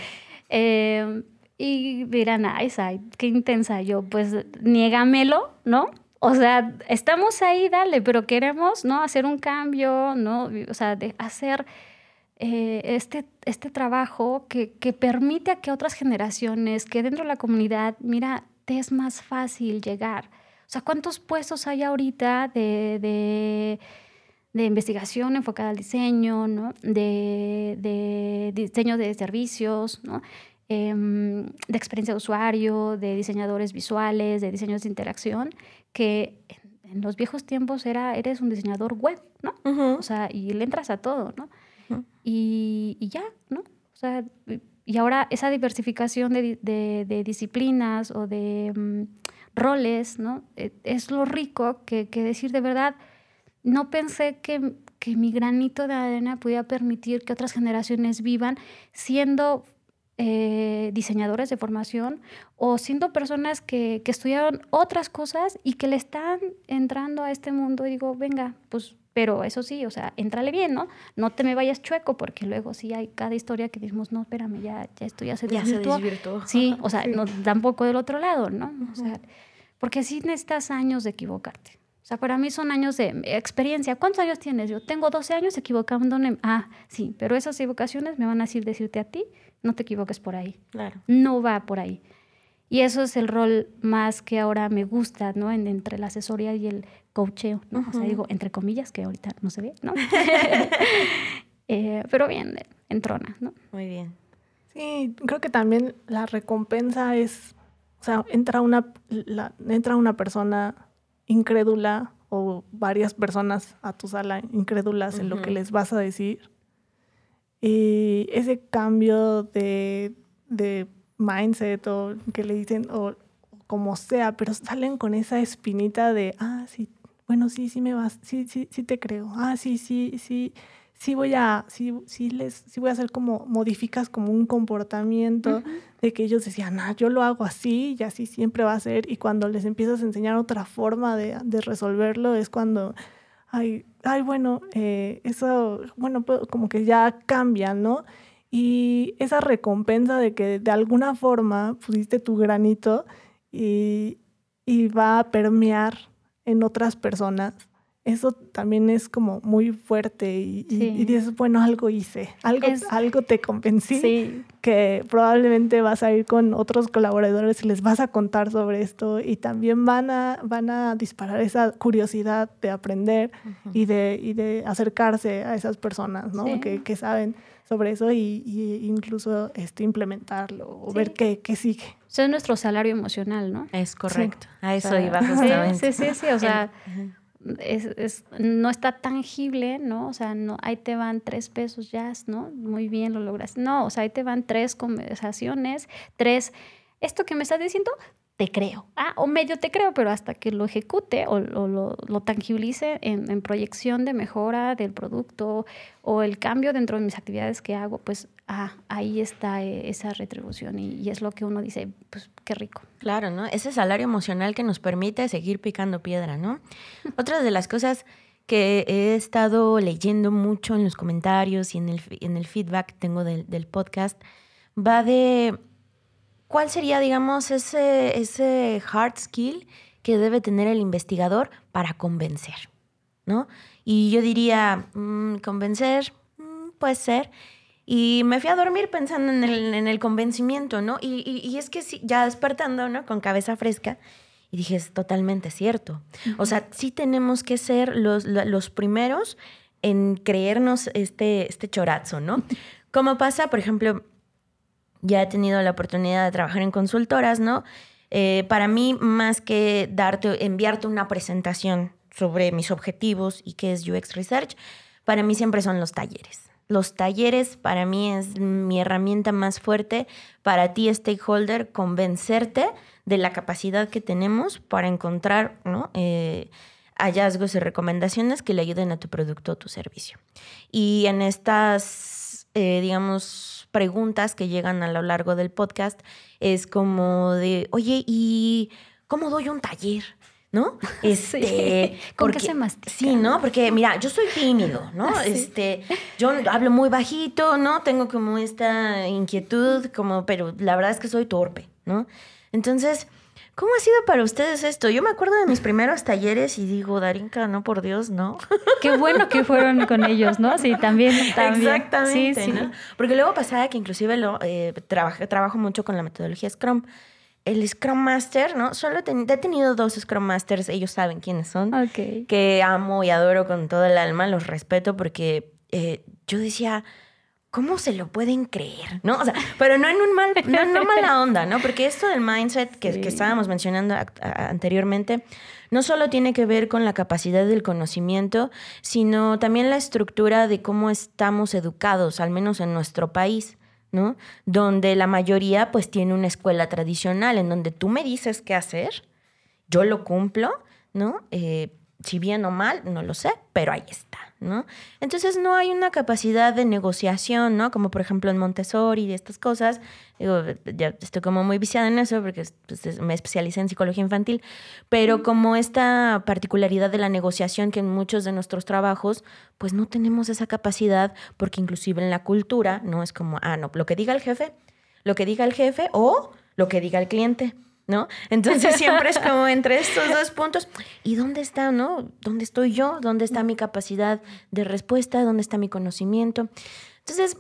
y dirán, ay, ay, qué intensa yo, pues niégamelo, ¿no? O sea, estamos ahí, dale, pero queremos, ¿no? Hacer un cambio, ¿no? O sea, de hacer eh, este, este trabajo que, que, permite a que otras generaciones, que dentro de la comunidad, mira, te es más fácil llegar. O sea, ¿cuántos puestos hay ahorita de, de, de investigación enfocada al diseño, ¿no? de, de diseño de servicios, ¿no? Em, de experiencia de usuario, de diseñadores visuales, de diseños de interacción, que en, en los viejos tiempos era, eres un diseñador web, ¿no? O sea, y le entras a todo, ¿no? Y, ya, ¿no? O sea, y ahora esa diversificación de, de, de disciplinas o de mm, roles, ¿no? E, es lo rico que, que, decir de verdad, no pensé que, que mi granito de arena pudiera permitir que otras generaciones vivan siendo eh, diseñadores de formación o siendo personas que, que, estudiaron otras cosas y que le están entrando a este mundo y digo, venga, pues, pero eso sí, o sea, entrale bien, ¿no? No te me vayas chueco porque luego sí hay cada historia que decimos, no, espérame, ya, ya esto ya se desvirtuó. Sí, o sea, no, tampoco del otro lado, ¿no? O sea, porque sí necesitas años de equivocarte. O sea, para mí son años de experiencia. ¿Cuántos años tienes? Yo tengo 12 años equivocándome. Ah, sí, pero esas equivocaciones me van a decir decirte a ti no te equivoques por ahí. Claro. No va por ahí. Y eso es el rol más que ahora me gusta, ¿no? En, entre la asesoría y el coacheo, ¿no? O sea, digo, entre comillas, que ahorita no se ve, ¿no? eh, pero bien, entrona, ¿no? Muy bien. Sí, creo que también la recompensa es, o sea, entra una, la, entra una persona incrédula o varias personas a tu sala incrédulas uh -huh. en lo que les vas a decir y ese cambio de, de mindset o que le dicen, o, o, como sea, pero salen con esa espinita de, ah, sí, bueno, sí, sí me vas, sí, sí, sí te creo, ah, sí, sí, sí, sí voy a, sí, sí les, sí voy a hacer como, modificas como un comportamiento uh -huh. de que ellos decían, ah, yo lo hago así y así siempre va a ser, y cuando les empiezas a enseñar otra forma de, de resolverlo es cuando ay, ay bueno, eh, eso, bueno, pues, como que ya cambia, ¿no? Y esa recompensa de que de alguna forma pusiste tu granito y, y va a permear en otras personas, eso también es como muy fuerte y, sí. y, y dices, bueno, algo hice, algo, es, algo te convencí, sí. que probablemente vas a ir con otros colaboradores y les vas a contar sobre esto y también van a, van a disparar esa curiosidad de aprender uh -huh. y, de, y de acercarse a esas personas ¿no? Sí. que, que saben sobre eso y, y incluso este, implementarlo o sí. ver qué, qué sigue. Eso es nuestro salario emocional, ¿no? Es correcto. Sí. A eso o sea, iba justamente. Sí, sí, sí. O sea, es, es, no está tangible, ¿no? O sea, no, ahí te van tres pesos ya, ¿no? Muy bien, lo logras. No, o sea, ahí te van tres conversaciones, tres, esto que me estás diciendo, te creo. Ah, o medio te creo, pero hasta que lo ejecute o, o lo, lo, tangibilice en, en, proyección de mejora del producto o el cambio dentro de mis actividades que hago, pues ah, ahí está eh, esa retribución y, y, es lo que uno dice, pues qué rico. Claro, ¿no? Ese salario emocional que nos permite seguir picando piedra, ¿no? Otra de las cosas que he estado leyendo mucho en los comentarios y en el, en el feedback que tengo del, del podcast va de ¿Cuál sería, digamos, ese, ese hard skill que debe tener el investigador para convencer? ¿no? Y yo diría, mmm, convencer, mmm, puede ser. Y me fui a dormir pensando en el, en el convencimiento, ¿no? Y, y, y, es que sí, ya despertando, ¿no? Con cabeza fresca, y dije, es totalmente cierto. Uh -huh. O sea, sí tenemos que ser los, los primeros en creernos este, este chorazo, ¿no? Como pasa, por ejemplo, ya he tenido la oportunidad de trabajar en consultoras, ¿no? Eh, para mí, más que darte, enviarte una presentación sobre mis objetivos y qué es UX Research, para mí siempre son los talleres. Los talleres para mí es mi herramienta más fuerte para ti, stakeholder, convencerte de la capacidad que tenemos para encontrar ¿no? eh, hallazgos y recomendaciones que le ayuden a tu producto o tu servicio. Y en estas, eh, digamos, preguntas que llegan a lo largo del podcast es como de, oye, ¿y cómo doy un taller? ¿no? Este, sí. ¿Con porque, qué se mastica? Sí, ¿no? Porque mira, yo soy tímido, ¿no? Sí. Este, yo hablo muy bajito, ¿no? Tengo como esta inquietud, como, pero la verdad es que soy torpe, ¿no? Entonces, ¿Cómo ha sido para ustedes esto? Yo me acuerdo de mis primeros talleres y digo, Darinka, no, por Dios, no. Qué bueno que fueron con ellos, ¿no? Sí, también. también. Exactamente. Sí, sí. ¿no? Porque luego pasaba que inclusive lo, eh, trabajo, trabajo mucho con la metodología Scrum. El Scrum Master, ¿no? Solo ten, he tenido dos Scrum Masters, ellos saben quiénes son. Okay. Que amo y adoro con todo el alma, los respeto porque eh, yo decía, ¿cómo se lo pueden creer? ¿No? O sea, pero no en un mal, no, no mala onda, ¿no? Porque esto del mindset que, que estábamos mencionando anteriormente, no solo tiene que ver con la capacidad del conocimiento, sino también la estructura de cómo estamos educados, al menos en nuestro país. ¿no? Donde la mayoría pues tiene una escuela tradicional en donde tú me dices qué hacer, yo lo cumplo, ¿no? Eh, si bien o mal, no lo sé, pero ahí está, ¿no? Entonces no hay una capacidad de negociación, ¿no? Como por ejemplo en Montessori y estas cosas. Digo, ya estoy como muy viciada en eso porque pues, me especialicé en psicología infantil, pero como esta particularidad de la negociación que en muchos de nuestros trabajos, pues no tenemos esa capacidad porque inclusive en la cultura, ¿no? Es como, ah, no, lo que diga el jefe, lo que diga el jefe o lo que diga el cliente. ¿No? Entonces siempre es como entre estos dos puntos, ¿y dónde está, no? ¿Dónde estoy yo? ¿Dónde está mi capacidad de respuesta? ¿Dónde está mi conocimiento? Entonces,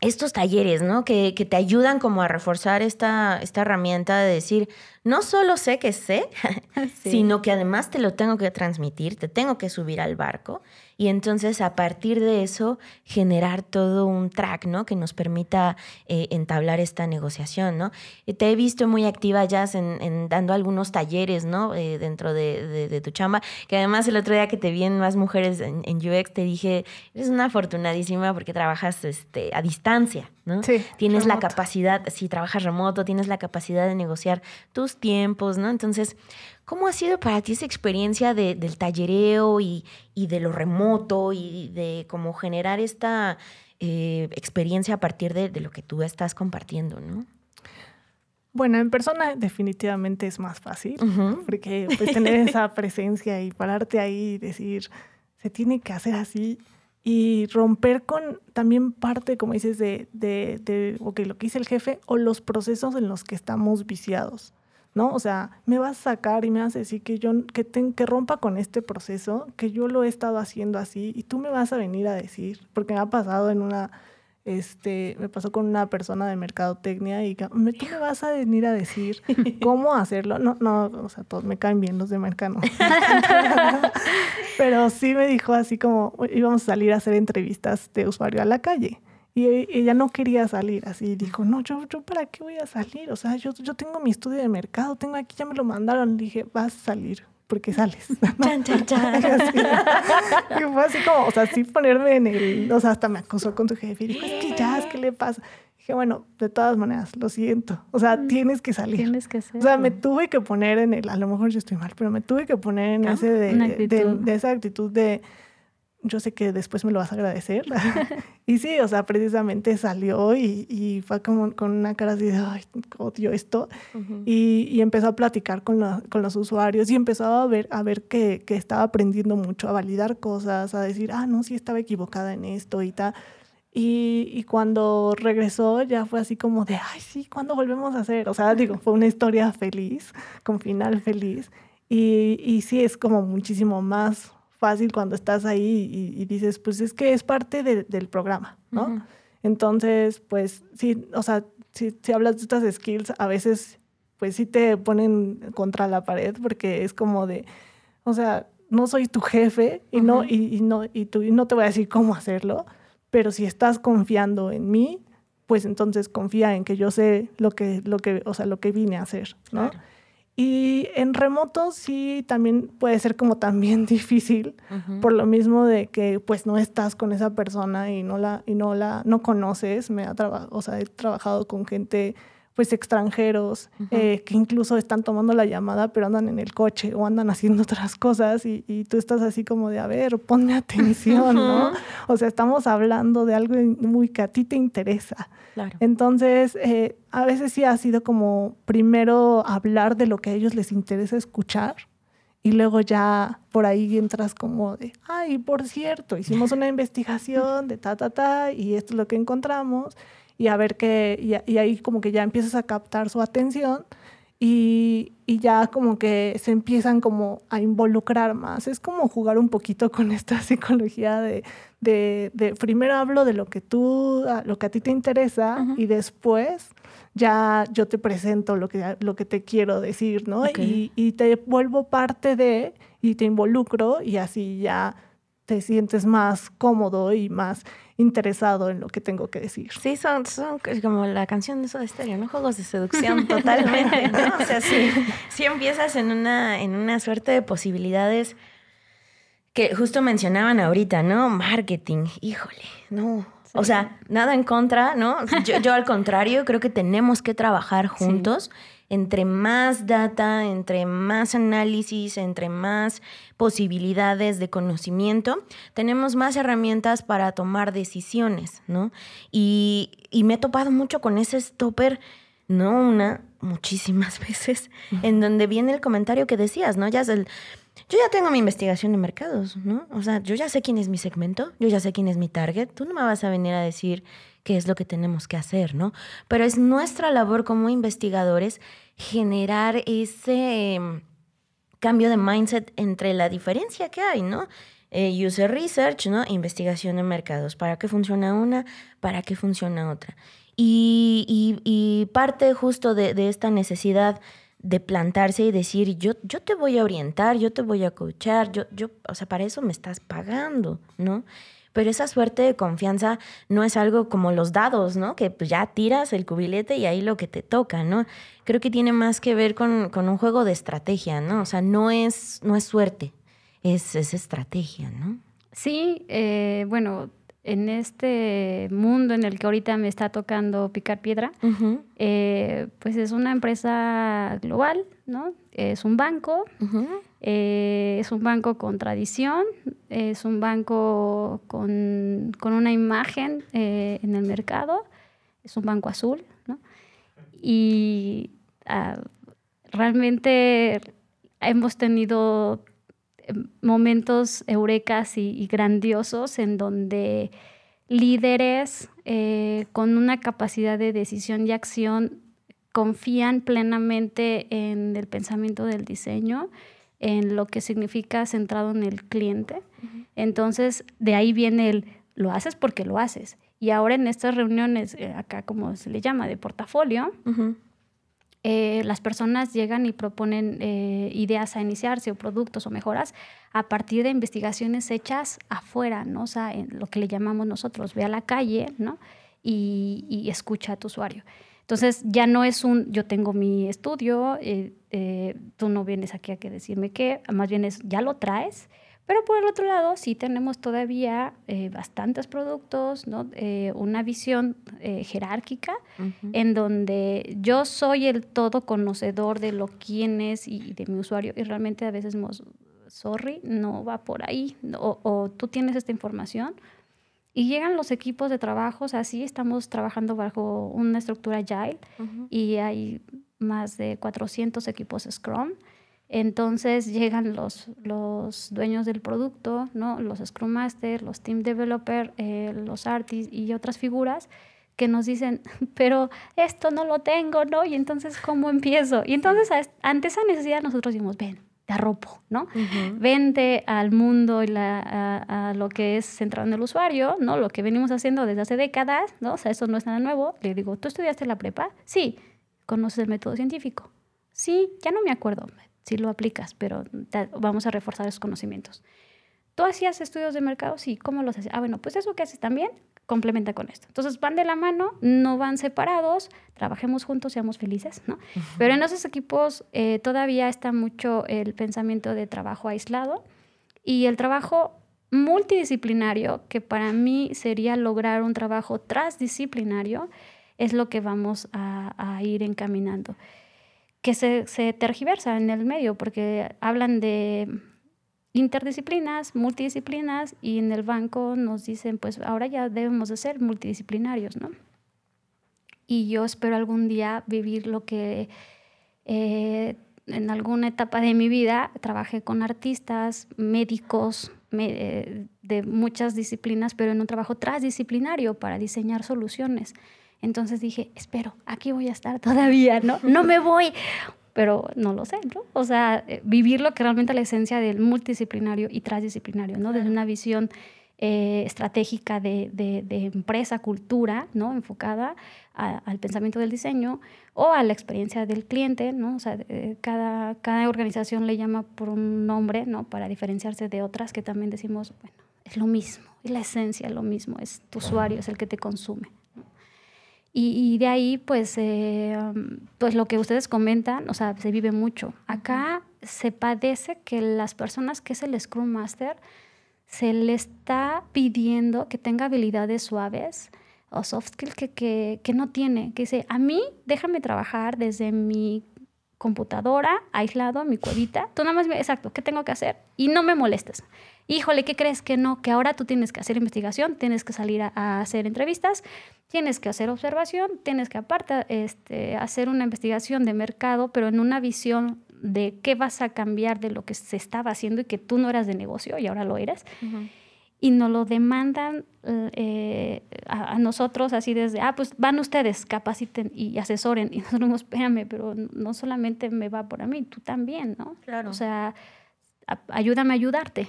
estos talleres, ¿no? Que, te ayudan como a reforzar esta, esta herramienta de decir, no solo sé que sé, sino que además te lo tengo que transmitir, te tengo que subir al barco y entonces a partir de eso generar todo un track, ¿no? Que nos permita eh, entablar esta negociación, ¿no? te he visto muy activa, Jazz, en, dando algunos talleres, ¿no? Eh, dentro de, tu chamba, que además el otro día que te vi en Más Mujeres en, UX, te dije, eres una afortunadísima porque trabajas este, a distancia, ¿no? Sí, tienes la capacidad, si trabajas remoto, tienes la capacidad de negociar tus tiempos, ¿no? Entonces, ¿Cómo ha sido para ti esa experiencia del tallereo y, de lo remoto y de cómo generar esta eh, experiencia a partir de, lo que tú estás compartiendo, no? Bueno, en persona definitivamente es más fácil, porque pues, tener esa presencia y pararte ahí y decir, se tiene que hacer así y romper con también parte, como dices, de, de, de lo que dice el jefe o los procesos en los que estamos viciados. ¿no? O sea, me vas a sacar y me vas a decir que yo que, que rompa con este proceso, que yo lo he estado haciendo así y tú me vas a venir a decir, porque me ha pasado en una este, me pasó con una persona de mercadotecnia y me, tú me vas a venir a decir cómo hacerlo. No, no, o sea, todos me caen bien los de mercado. Pero sí me dijo así como íbamos a salir a hacer entrevistas de usuario a la calle. Y e, ella no quería salir así. Dijo, no, yo, yo para qué voy a salir. O sea, yo, yo tengo mi estudio de mercado, tengo aquí, ya me lo mandaron. dije, vas a salir porque sales. Chan, chan, chan. y fue así como, o sea, sí ponerme en el, o sea, hasta me acusó con tu jefe y dijo, es que ya, ¿qué le pasa? Dije, bueno, de todas maneras, lo siento. O sea, mm, tienes que salir. Tienes que hacerlo. O sea, me tuve que poner en el, a lo mejor yo estoy mal, pero me tuve que poner en ese de, de, esa actitud de, yo sé que después me lo vas a agradecer. y sí, o sea, precisamente salió y, y, fue como con una cara así de, ay, odio esto. y, y, empezó a platicar con, con, los usuarios y empezó a ver, a ver que, que, estaba aprendiendo mucho, a validar cosas, a decir, ah, no, sí estaba equivocada en esto y tal. Y, y cuando regresó ya fue así como de, ay, sí, ¿cuándo volvemos a hacer? O sea, digo, fue una historia feliz, con final feliz. Y, y sí, es como muchísimo más fácil cuando estás ahí y, dices, pues es que es parte del programa, ¿no? Entonces, pues sí, o sea, si, si, hablas de estas skills, a veces, pues sí te ponen contra la pared porque es como de, o sea, no soy tu jefe y, no, y, no, y, tú, y no te voy a decir cómo hacerlo, pero si estás confiando en mí, pues entonces confía en que yo sé lo que, lo que, o sea, lo que vine a hacer, ¿no? Y en remoto sí también puede ser como también difícil, por lo mismo de que pues no estás con esa persona y no la, y no la, no conoces. Me ha o sea, he trabajado con gente pues extranjeros eh, que incluso están tomando la llamada pero andan en el coche o andan haciendo otras cosas y, y tú estás así como de, a ver, ponme atención, ¿no? O sea, estamos hablando de algo muy que a ti te interesa. Entonces, eh, a veces sí ha sido como primero hablar de lo que a ellos les interesa escuchar y luego ya por ahí entras como de, ay, por cierto, hicimos una investigación de ta, ta, ta, y esto es lo que encontramos, y a ver qué, y, y ahí como que ya empiezas a captar su atención y, y, ya como que se empiezan como a involucrar más. Es como jugar un poquito con esta psicología de, de, de primero hablo de lo que tú, lo que a ti te interesa y después ya yo te presento lo que, lo que te quiero decir, ¿no? Y, y te vuelvo parte de y te involucro y así ya te sientes más cómodo y más interesado en lo que tengo que decir. Sí, son, son como la canción de Soda Stereo, ¿no? Juegos de seducción totalmente, ¿no? O sea, sí, sí empiezas en una, en una suerte de posibilidades que justo mencionaban ahorita, ¿no? Marketing, híjole, no. O sea, nada en contra, ¿no? Yo, yo, al contrario, creo que tenemos que trabajar juntos. Entre más data, entre más análisis, entre más posibilidades de conocimiento, tenemos más herramientas para tomar decisiones, ¿no? Y, y me he topado mucho con ese stopper, no una, muchísimas veces, en donde viene el comentario que decías, ¿no? Ya es el yo ya tengo mi investigación de mercados, ¿no? O sea, yo ya sé quién es mi segmento, yo ya sé quién es mi target, tú no me vas a venir a decir qué es lo que tenemos que hacer, ¿no? Pero es nuestra labor como investigadores generar ese em, cambio de mindset entre la diferencia que hay, ¿no? Eh, user research, ¿no? Investigación de mercados. ¿Para qué funciona una? ¿Para qué funciona otra? Y, parte justo de, de esta necesidad de plantarse y decir, yo, yo te voy a orientar, yo te voy a coachar, yo, yo, o sea, para eso me estás pagando, ¿no? Pero esa suerte de confianza no es algo como los dados, ¿no? Que pues, ya tiras el cubilete y ahí lo que te toca, ¿no? Creo que tiene más que ver con, un juego de estrategia, ¿no? O sea, no es, no es suerte, es, es estrategia, ¿no? Sí, eh, bueno, en este mundo en el que ahorita me está tocando picar piedra, eh, pues es una empresa global, ¿no? Es un banco, eh, es un banco con tradición, es un banco con, una imagen eh, en el mercado, es un banco azul, ¿no? Y ah, realmente hemos tenido momentos eurecas y, grandiosos en donde líderes eh, con una capacidad de decisión y acción confían plenamente en el pensamiento del diseño, en lo que significa centrado en el cliente. Entonces, de ahí viene el, lo haces porque lo haces. Y ahora en estas reuniones, eh, acá como se le llama, de portafolio, eh, las personas llegan y proponen eh, ideas a iniciarse o productos o mejoras a partir de investigaciones hechas afuera, ¿no? O sea, en lo que le llamamos nosotros, ve a la calle, ¿no? Y, escucha a tu usuario. Entonces ya no es un, yo tengo mi estudio, eh, tú no vienes aquí a que decirme qué, más bien es, ya lo traes, pero por el otro lado, sí tenemos todavía eh, bastantes productos, ¿no? Eh, una visión eh, jerárquica en donde yo soy el todo conocedor de lo quién es y, de mi usuario y realmente a veces, sorry, no va por ahí o, tú tienes esta información y llegan los equipos de trabajo, así estamos trabajando bajo una estructura agile y hay más de 400 equipos Scrum entonces llegan los, los dueños del producto, ¿no? los Scrum Master, los Team Developer, eh, los Artists y otras figuras que nos dicen, pero esto no lo tengo, ¿no? Y entonces, ¿cómo empiezo? Y entonces, ante esa necesidad, nosotros decimos, ven, te arropo, ¿no? Vente al mundo y la, a, a, lo que es centrado en el usuario, ¿no? Lo que venimos haciendo desde hace décadas, ¿no? O sea, eso no es nada nuevo. Le digo, ¿tú estudiaste la prepa? Sí. ¿Conoces el método científico? Sí, ya no me acuerdo sí lo aplicas, pero vamos a reforzar esos conocimientos. ¿Tú hacías estudios de mercado? Sí, ¿cómo los hacías? Ah, bueno, pues eso que haces también complementa con esto. Entonces van de la mano, no van separados, trabajemos juntos, seamos felices, ¿no? Pero en esos equipos eh, todavía está mucho el pensamiento de trabajo aislado y el trabajo multidisciplinario, que para mí sería lograr un trabajo transdisciplinario, es lo que vamos a ir encaminando que se, se tergiversa en el medio, porque hablan de interdisciplinas, multidisciplinas, y en el banco nos dicen, pues ahora ya debemos de ser multidisciplinarios, ¿no? Y yo espero algún día vivir lo que eh, en alguna etapa de mi vida trabajé con artistas, médicos eh, de muchas disciplinas, pero en un trabajo transdisciplinario para diseñar soluciones. Entonces dije, espero, aquí voy a estar todavía, ¿no? No me voy, pero no lo sé, ¿no? O sea, eh, vivir lo que realmente es la esencia del multidisciplinario y transdisciplinario, ¿no? Desde una visión eh, estratégica de, de, empresa, cultura, ¿no? Enfocada al pensamiento del diseño o a la experiencia del cliente, ¿no? O sea, eh, cada, cada organización le llama por un nombre, ¿no? Para diferenciarse de otras que también decimos, bueno, es lo mismo, es la esencia, lo mismo, es tu usuario, es el que te consume. Y, de ahí, pues, eh, pues lo que ustedes comentan, o sea, se vive mucho. Acá se padece que las personas que es el Scrum Master, se le está pidiendo que tenga habilidades suaves o soft skills que, que, que no tiene. Que dice, a mí déjame trabajar desde mi computadora, aislado, mi cuevita. Tú nada más, exacto, ¿qué tengo que hacer? Y no me molestes híjole, ¿qué crees que no? Que ahora tú tienes que hacer investigación, tienes que salir a, hacer entrevistas, tienes que hacer observación, tienes que aparte este, hacer una investigación de mercado, pero en una visión de qué vas a cambiar de lo que se estaba haciendo y que tú no eras de negocio y ahora lo eres. Y nos lo demandan eh, a, nosotros así desde, ah, pues van ustedes, capaciten y asesoren. Y nosotros, no, espérame, pero no solamente me va por a mí, tú también, ¿no? Claro. O sea, ayúdame a ayudarte.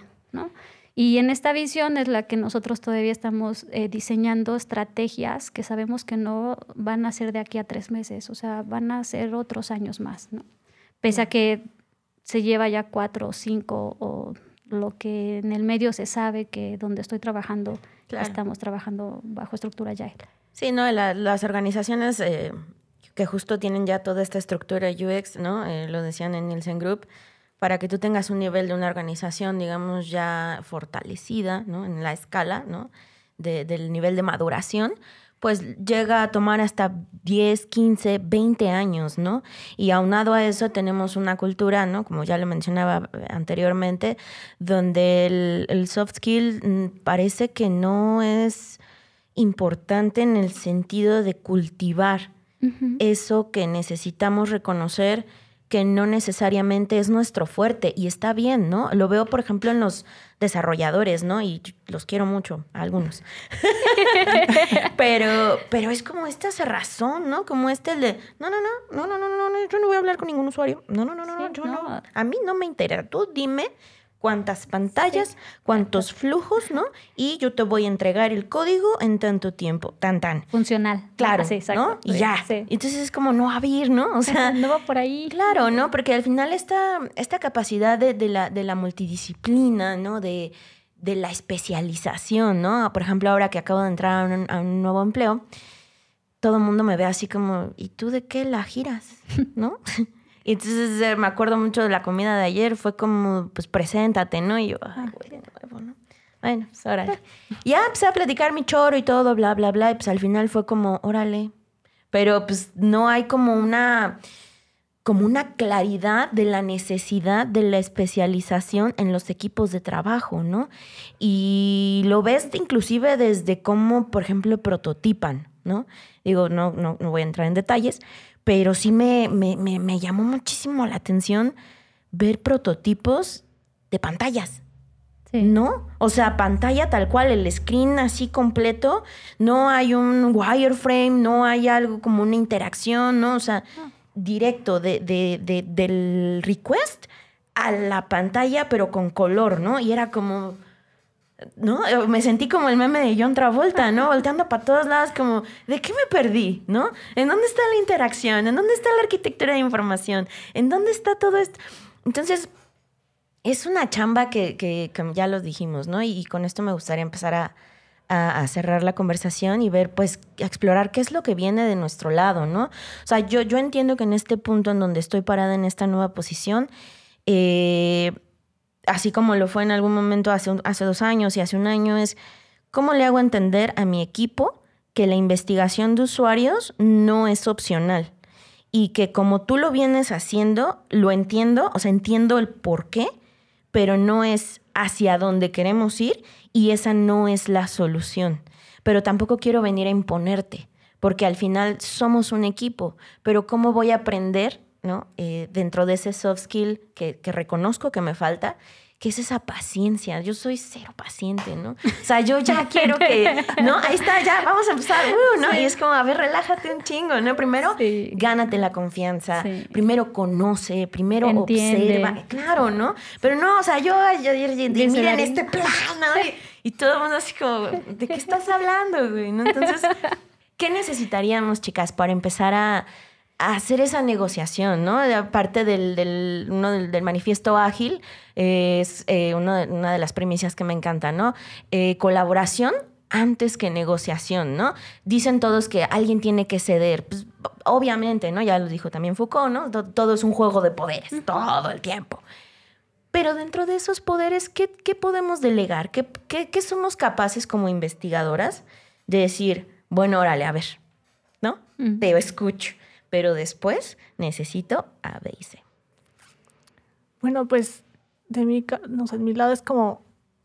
Y en esta visión es la que nosotros todavía estamos eh, diseñando estrategias que sabemos que no van a ser de aquí a tres meses, o sea, van a ser otros años más, ¿no? Pese a que se lleva ya cuatro o cinco o lo que en el medio se sabe que donde estoy trabajando estamos trabajando bajo estructura Agile. Sí, no, las organizaciones eh, que justo tienen ya toda esta estructura UX, ¿no? Eh, lo decían en Nielsen Group, para que tú tengas un nivel de una organización, digamos, ya fortalecida, ¿no? En la escala, ¿no? del nivel de maduración, pues llega a tomar hasta 10, 15, 20 años, ¿no? Y aunado a eso tenemos una cultura, ¿no? Como ya lo mencionaba anteriormente, donde el, soft skill mm, parece que no es importante en el sentido de cultivar eso que necesitamos reconocer que no necesariamente es nuestro fuerte y está bien, ¿no? Lo veo, por ejemplo, en los desarrolladores, ¿no? Y los quiero mucho, a algunos. pero, pero es como esta cerrazón, ¿no? Como este de, no, no, no, no, no, no, no, yo no voy a hablar con ningún usuario. No, no, no, no, sí, yo no. no. A mí no me interesa. Tú dime cuántas pantallas, cuántos flujos, ¿no? Y yo te voy a entregar el código en tanto tiempo, tan tan. Funcional. Claro, sí, ¿no? Y ya. Entonces es como no abrir, ¿no? O sea, no va por ahí. Claro, ¿no? Porque al final esta, esta capacidad de, la, de la multidisciplina, ¿no? De, de la especialización, ¿no? Por ejemplo, ahora que acabo de entrar a un, a un nuevo empleo, todo el mundo me ve así como, ¿y tú de qué la giras? ¿No? Y entonces eh, me acuerdo mucho de la comida de ayer, fue como, pues preséntate, ¿no? Y yo, ay, güey, de nuevo, ¿no? Bueno, pues órale. ya empecé a platicar mi choro y todo, bla, bla, bla, y pues al final fue como, órale. Pero pues no hay como una, como una claridad de la necesidad de la especialización en los equipos de trabajo, ¿no? Y lo ves inclusive desde cómo, por ejemplo, prototipan, ¿no? Digo, no, no, no voy a entrar en detalles, pero sí me, me, llamó muchísimo la atención ver prototipos de pantallas. ¿No? O sea, pantalla tal cual, el screen así completo, no hay un wireframe, no hay algo como una interacción, ¿no? O sea, directo de, del request a la pantalla, pero con color, ¿no? Y era como, ¿no? Me sentí como el meme de John Travolta, ¿no? Volteando para todos lados, como, ¿de qué me perdí? ¿No? ¿En dónde está la interacción? ¿En dónde está la arquitectura de información? ¿En dónde está todo esto? Entonces, es una chamba que, que, ya lo dijimos, ¿no? Y, con esto me gustaría empezar a, a, cerrar la conversación y ver, pues, explorar qué es lo que viene de nuestro lado, ¿no? O sea, yo, yo entiendo que en este punto en donde estoy parada en esta nueva posición, eh, así como lo fue en algún momento hace, dos años y hace un año, es cómo le hago entender a mi equipo que la investigación de usuarios no es opcional y que como tú lo vienes haciendo, lo entiendo, o sea, entiendo el por qué, pero no es hacia dónde queremos ir y esa no es la solución. Pero tampoco quiero venir a imponerte, porque al final somos un equipo, pero ¿cómo voy a aprender ¿no? Eh, dentro de ese soft skill que, que, reconozco que me falta, que es esa paciencia. Yo soy cero paciente, ¿no? O sea, yo ya quiero que, ¿no? Ahí está, ya, vamos a empezar, uh, ¿no? Y es como, a ver, relájate un chingo, ¿no? Primero, gánate la confianza, primero conoce, primero observa, claro, ¿no? Pero no, o sea, yo, yo, miren este plan, ¿no? Y, y, todo el mundo así como, ¿de qué estás hablando, güey? ¿no? Entonces, ¿qué necesitaríamos, chicas, para empezar a hacer esa negociación, ¿no? Aparte del, del, uno del, manifiesto ágil, es eh, una de las premisas que me encanta, ¿no? Eh, colaboración antes que negociación, ¿no? Dicen todos que alguien tiene que ceder. Pues, obviamente, ¿no? Ya lo dijo también Foucault, ¿no? Todo es un juego de poderes, todo el tiempo. Pero dentro de esos poderes, ¿qué, podemos delegar? ¿Qué, ¿Qué, somos capaces como investigadoras de decir, bueno, órale, a ver, ¿no? Te escucho pero después necesito A, B y C. Bueno, pues de mi, no sé, mi lado es como,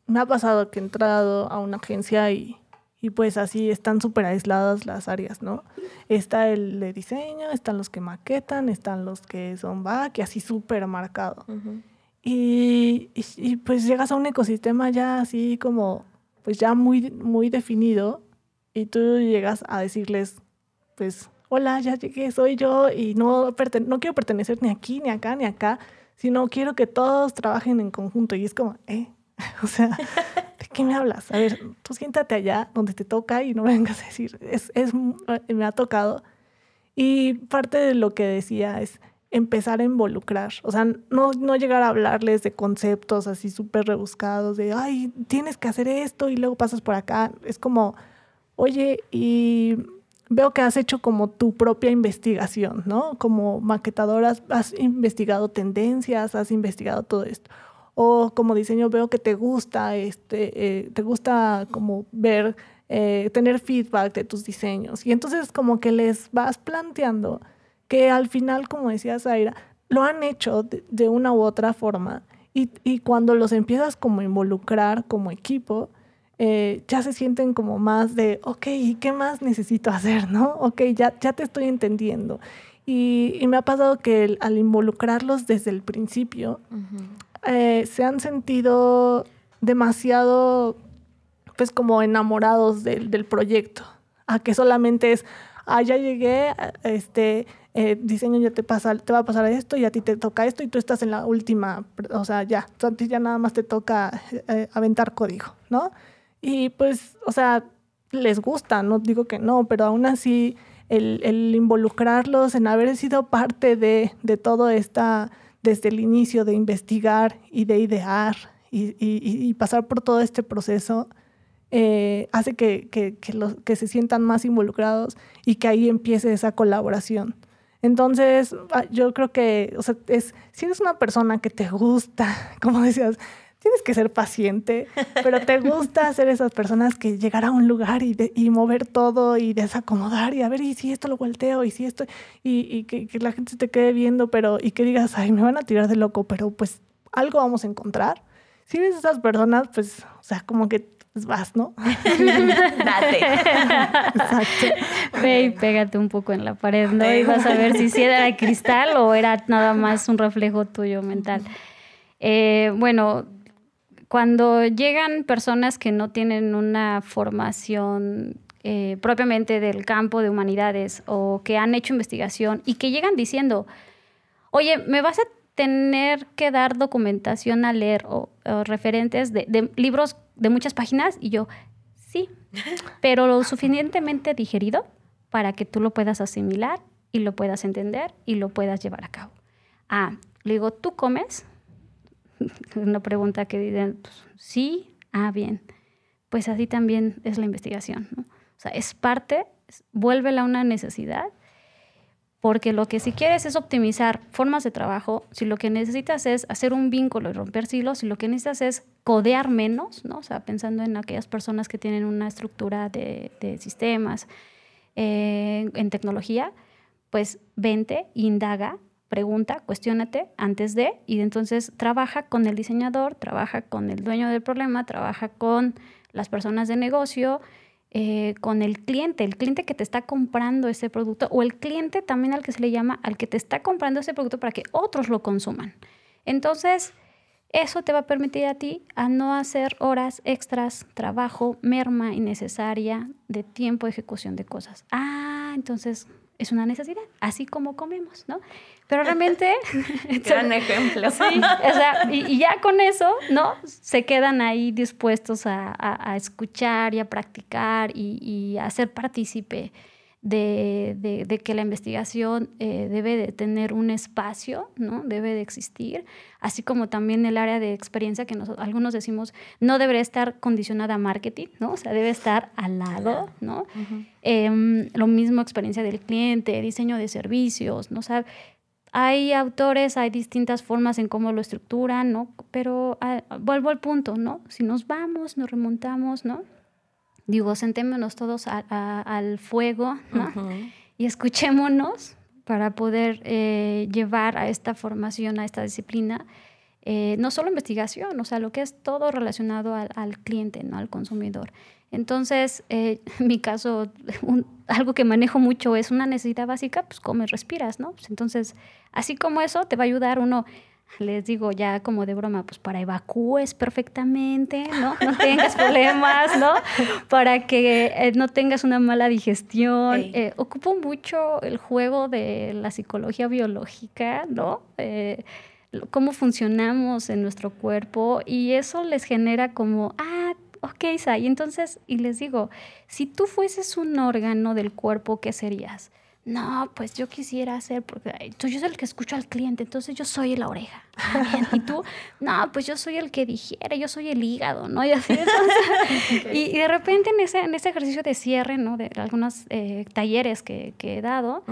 me ha pasado que he entrado a una agencia y, y pues así están súper aisladas las áreas, ¿no? Está el de diseño, están los que maquetan, están los que son back y así súper marcado. y, y, y, pues llegas a un ecosistema ya así como, pues ya muy, muy definido y tú llegas a decirles, pues hola, ya llegué, soy yo y no, no quiero pertenecer ni aquí, ni acá, ni acá, sino quiero que todos trabajen en conjunto. Y es como, ¿eh? o sea, ¿de qué me hablas? A ver, tú siéntate allá donde te toca y no vengas a decir, es, es, me ha tocado. Y parte de lo que decía es empezar a involucrar, o sea, no, no llegar a hablarles de conceptos así súper rebuscados, de, ay, tienes que hacer esto y luego pasas por acá. Es como, oye, y veo que has hecho como tu propia investigación, ¿no? Como maquetadora has investigado tendencias, has investigado todo esto. O como diseño veo que te gusta, este, eh, te gusta como ver, eh, tener feedback de tus diseños. Y entonces como que les vas planteando que al final, como decía Zaira, lo han hecho de, de una u otra forma. Y, y, cuando los empiezas como a involucrar como equipo, eh, ya se sienten como más de, ok, ¿y qué más necesito hacer? ¿No? Ok, ya, ya te estoy entendiendo. Y, me ha pasado que al involucrarlos desde el principio, eh, se han sentido demasiado, pues como enamorados del, del proyecto, a que solamente es, ah, ya llegué, este, eh, diseño ya te pasa, te va a pasar esto y a ti te toca esto y tú estás en la última, o sea, ya, a ti ya nada más te toca aventar código, ¿no? Y pues, o sea, les gusta, no digo que no, pero aún así el, el involucrarlos en haber sido parte de, de, todo esta, desde el inicio, de investigar y de idear y, y, pasar por todo este proceso, eh, hace que, que, que, los, que se sientan más involucrados y que ahí empiece esa colaboración. Entonces, ah, yo creo que, o sea, es, si eres una persona que te gusta, como decías, tienes que ser paciente, pero te gusta ser esas personas que llegar a un lugar y, y mover todo y desacomodar y a ver, y si esto lo volteo, y si esto, y, y que, que, la gente se te quede viendo, pero, y que digas, ay, me van a tirar de loco, pero pues algo vamos a encontrar. Si eres esas personas, pues, o sea, como que pues vas, ¿no? Date. Exacto. Ve y pégate un poco en la pared, ¿no? Y vas a ver si sí era de cristal o era nada más un reflejo tuyo mental. Eh, bueno, cuando llegan personas que no tienen una formación eh, propiamente del campo de humanidades o que han hecho investigación y que llegan diciendo, oye, me vas a tener que dar documentación a leer o, referentes de, libros de muchas páginas y yo, sí, pero lo suficientemente digerido para que tú lo puedas asimilar y lo puedas entender y lo puedas llevar a cabo. Ah, le digo, ¿tú comes? una pregunta que dicen, pues, sí, ah, bien. Pues así también es la investigación. O sea, es parte, vuélvela una necesidad, porque lo que si quieres es optimizar formas de trabajo, si lo que necesitas es hacer un vínculo y romper silos, si lo que necesitas es codear menos, ¿no? O sea, pensando en aquellas personas que tienen una estructura de, sistemas eh, en tecnología, pues vente, indaga pregunta, cuestiónate antes de, y entonces trabaja con el diseñador, trabaja con el dueño del problema, trabaja con las personas de negocio, eh, con el cliente, el cliente que te está comprando ese producto, o el cliente también al que se le llama, al que te está comprando ese producto para que otros lo consuman. Entonces, eso te va a permitir a ti a no hacer horas extras, trabajo, merma innecesaria de tiempo de ejecución de cosas. Ah, entonces es una necesidad, así como comemos, ¿no? Pero realmente... Gran ejemplo. Sí, o sea, y, ya con eso, ¿no? Se quedan ahí dispuestos a, escuchar y a practicar y, a ser partícipe de, de, que la investigación eh, debe de tener un espacio, ¿no? Debe de existir, así como también el área de experiencia que nosotros, algunos decimos no debería estar condicionada a marketing, ¿no? O sea, debe estar al lado, ¿no? Em, lo mismo experiencia del cliente, diseño de servicios, ¿no? O sea, hay autores, hay distintas formas en cómo lo estructuran, ¿no? Pero ah, vuelvo al punto, ¿no? Si nos vamos, nos remontamos, ¿no? Digo, sentémonos todos al fuego y escuchémonos para poder eh, llevar a esta formación, a esta disciplina, eh, no solo investigación, o sea, lo que es todo relacionado al, cliente, ¿no? al consumidor. Entonces, eh, en mi caso, algo que manejo mucho es una necesidad básica, pues comes, respiras, ¿no? Pues entonces, así como eso, te va a ayudar uno les digo ya como de broma, pues para evacúes perfectamente, ¿no? No tengas problemas, ¿no? Para que eh, no tengas una mala digestión. Eh, ocupo mucho el juego de la psicología biológica, ¿no? Eh, cómo funcionamos en nuestro cuerpo y eso les genera como, ah, ok, Sai, entonces, y les digo, si tú fueses un órgano del cuerpo, ¿qué serías? No, pues yo quisiera hacer, porque yo soy el que escucho al cliente, entonces yo soy la oreja. Y tú, no, pues yo soy el que digiere, yo soy el hígado, ¿no? Y así, y, de repente en ese, en ese ejercicio de cierre, ¿no? De algunos eh, talleres que, que, he dado,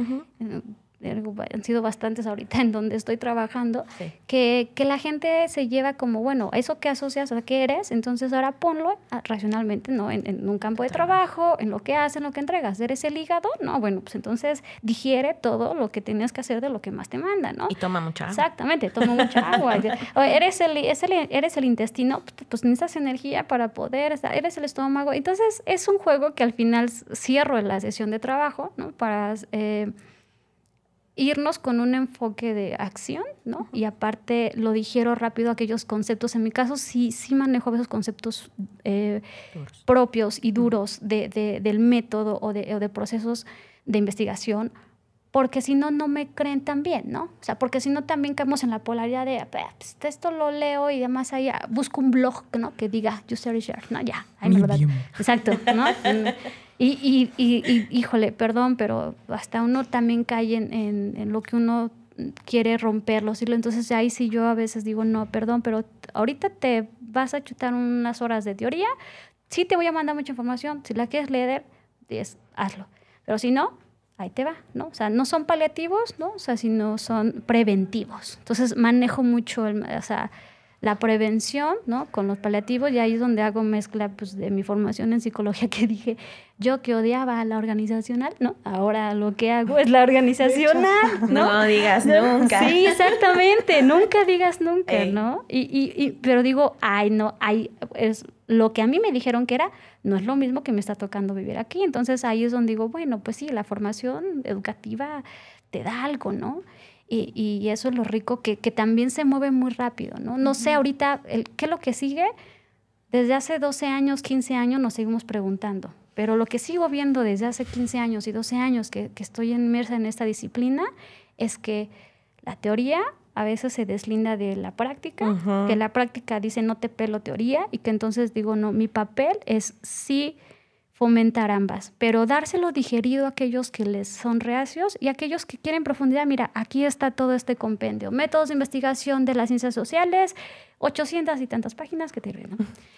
han sido bastantes ahorita en donde estoy trabajando, que, que, la gente se lleva como, bueno, eso que asocias a qué eres, entonces ahora ponlo racionalmente, ¿no? En, un campo de trabajo, en lo que haces, en lo que entregas. ¿Eres el hígado? No, bueno, pues entonces digiere todo lo que tienes que hacer de lo que más te manda, ¿no? Y toma mucha agua. Exactamente, toma mucha agua. ¿Eres el, eres el intestino? Pues necesitas energía para poder, eres el estómago. Entonces es un juego que al final cierro la sesión de trabajo, ¿no? Para... Eh, irnos con un enfoque de acción, ¿no? Y aparte lo digiero rápido aquellos conceptos. En mi caso sí, sí manejo esos conceptos eh, propios y duros de, del método o de, o de, procesos de investigación, porque si no, no me creen también, ¿no? O sea, porque si no también caemos en la polaridad de, pues, esto lo leo y demás ahí, busco un blog, ¿no? Que diga user research, ¿no? Ya, ahí me lo da. Exacto, ¿no? Y, y, y, híjole, perdón, pero hasta uno también cae en, en, lo que uno quiere romperlo. Entonces ahí sí yo a veces digo, no, perdón, pero ahorita te vas a chutar unas horas de teoría, sí te voy a mandar mucha información, si la quieres leer, hazlo. Pero si no, ahí te va, ¿no? O sea, no son paliativos, ¿no? O sea, sino son preventivos. Entonces manejo mucho, el, o sea, la prevención, ¿no? Con los paliativos, y ahí es donde hago mezcla pues, de mi formación en psicología, que dije, yo que odiaba a la organizacional, ¿no? Ahora lo que hago es la organizacional, ¿no? No digas nunca. Sí, exactamente, nunca digas nunca, ¿no? Y, y, y, pero digo, ay, no, ay, es lo que a mí me dijeron que era, no es lo mismo que me está tocando vivir aquí. Entonces ahí es donde digo, bueno, pues sí, la formación educativa te da algo, ¿no? Y, y, eso es lo rico, que, que, también se mueve muy rápido, ¿no? No sé ahorita el, qué es lo que sigue. Desde hace 12 años, 15 años nos seguimos preguntando, pero lo que sigo viendo desde hace 15 años y 12 años que, que estoy inmersa en esta disciplina es que la teoría a veces se deslinda de la práctica, que la práctica dice no te pelo teoría y que entonces digo, no, mi papel es sí fomentar ambas, pero dárselo digerido a aquellos que les son reacios y a aquellos que quieren profundidad. Mira, aquí está todo este compendio. Métodos de investigación de las ciencias sociales, 800 y tantas páginas que te ¿no?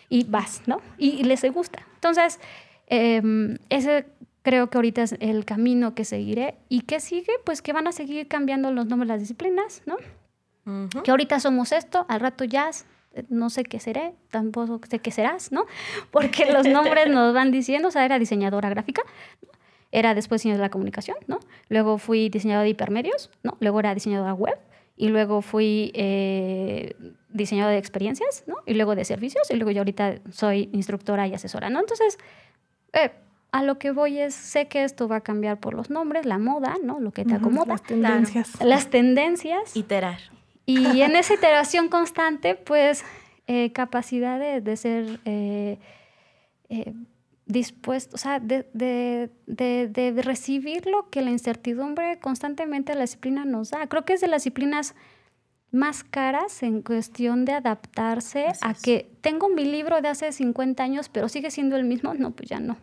Y vas, ¿no? Y, les gusta. Entonces, em, ese creo que ahorita es el camino que seguiré. ¿Y qué sigue? Pues que van a seguir cambiando los nombres de las disciplinas, ¿no? Que ahorita somos esto, al rato jazz, no sé qué seré, tampoco sé qué serás, ¿no? Porque los nombres nos van diciendo, o sea, era diseñadora gráfica, era después diseñadora de la comunicación, ¿no? Luego fui diseñadora de hipermedios, ¿no? Luego era diseñadora web y luego fui eh, diseñadora de experiencias, ¿no? Y luego de servicios y luego yo ahorita soy instructora y asesora, ¿no? Entonces, eh, a lo que voy es, sé que esto va a cambiar por los nombres, la moda, ¿no? Lo que te acomoda. Las tendencias. Las tendencias. Iterar. Y en esa iteración constante, pues, eh, capacidad de, ser eh, eh, dispuesto, o sea, de, de, recibir lo que la incertidumbre constantemente la disciplina nos da. Creo que es de las disciplinas más caras en cuestión de adaptarse a que tengo mi libro de hace 50 años, pero sigue siendo el mismo. No, pues ya no.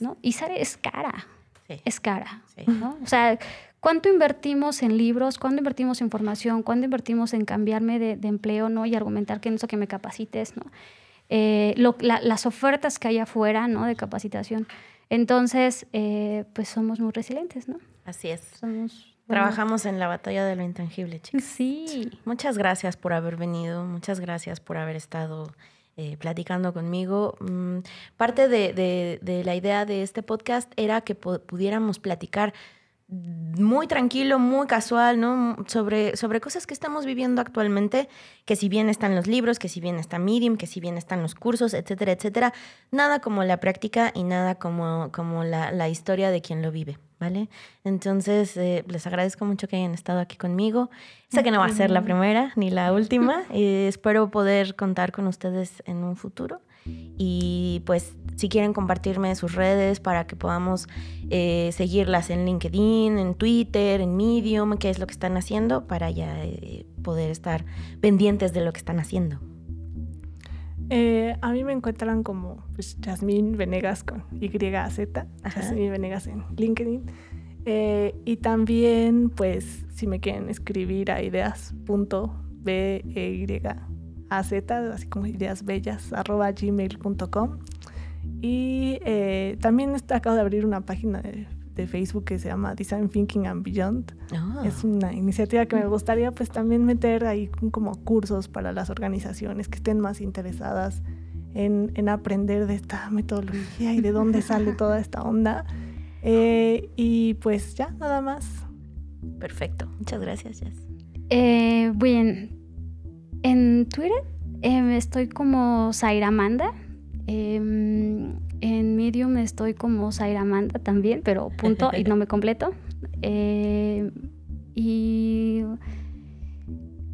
¿no? Y sabe, es cara. es cara. Sí. ¿no? O sea, ¿cuánto invertimos en libros? ¿Cuánto invertimos en formación? ¿Cuánto invertimos en cambiarme de, de empleo ¿no? y argumentar que necesito que me capacites? ¿no? Eh, lo- la- las ofertas que hay afuera ¿no? de capacitación. Entonces, eh, pues somos muy resilientes, ¿no? Así es. Somos, bueno, Trabajamos en la batalla de lo intangible, chicos. Sí. Muchas gracias por haber venido, muchas gracias por haber estado eh, platicando conmigo. Mm, parte de, de- de la idea de este podcast era que pu- pudiéramos platicar muy tranquilo, muy casual, ¿no? Sobre, sobre cosas que estamos viviendo actualmente, que si bien están los libros, que si bien está Medium, que si bien están los cursos, etcétera, etcétera, nada como la práctica y nada como, como la, la historia de quien lo vive, ¿vale? Entonces, eh, les agradezco mucho que hayan estado aquí conmigo. Sé que no va a ser la primera ni la última. eh, espero poder contar con ustedes en un futuro. Y pues si quieren compartirme sus redes para que podamos eh, seguirlas en LinkedIn, en Twitter, en Medium, qué es lo que están haciendo para ya eh, poder estar pendientes de lo que están haciendo. Eh, a mí me encuentran como pues, Yasmín Venegas con YZ. Yasmín Venegas en LinkedIn. Y también, pues, si me quieren escribir a ideas.byaz, así como ideasbellas, arroba gmail.com. Y eh, también está- acabo de abrir una página de, de Facebook que se llama Design Thinking and Beyond. Ah, Es una iniciativa que me gustaría pues también meter ahí como cursos para las organizaciones que estén más interesadas en, en aprender de esta metodología y de dónde sale toda esta onda. Eh, y pues ya, nada más. Perfecto. Muchas gracias, Jess. Eh, bien, en Twitter em, estoy como Zairamanda. Em, en Medium estoy como Zairamanda también, pero punto y no me completo. Eh, y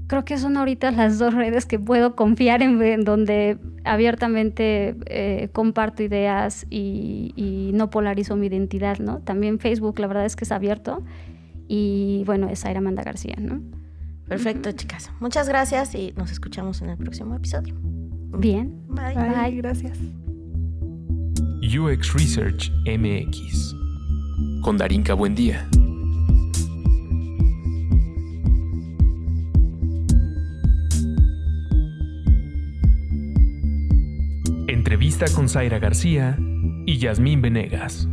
creo que son ahorita las dos redes que puedo confiar en, donde abiertamente eh, comparto ideas y, no polarizo mi identidad, ¿no? También Facebook, la verdad es que es abierto. Y bueno, es Zairamanda García, ¿no? Perfecto, chicas. Muchas gracias y nos escuchamos en el próximo episodio. Bien. Bye. Bye, Bye. gracias. UX Research MX. Con Darinka Buendía. Entrevista con Zaira García y Yasmín Venegas.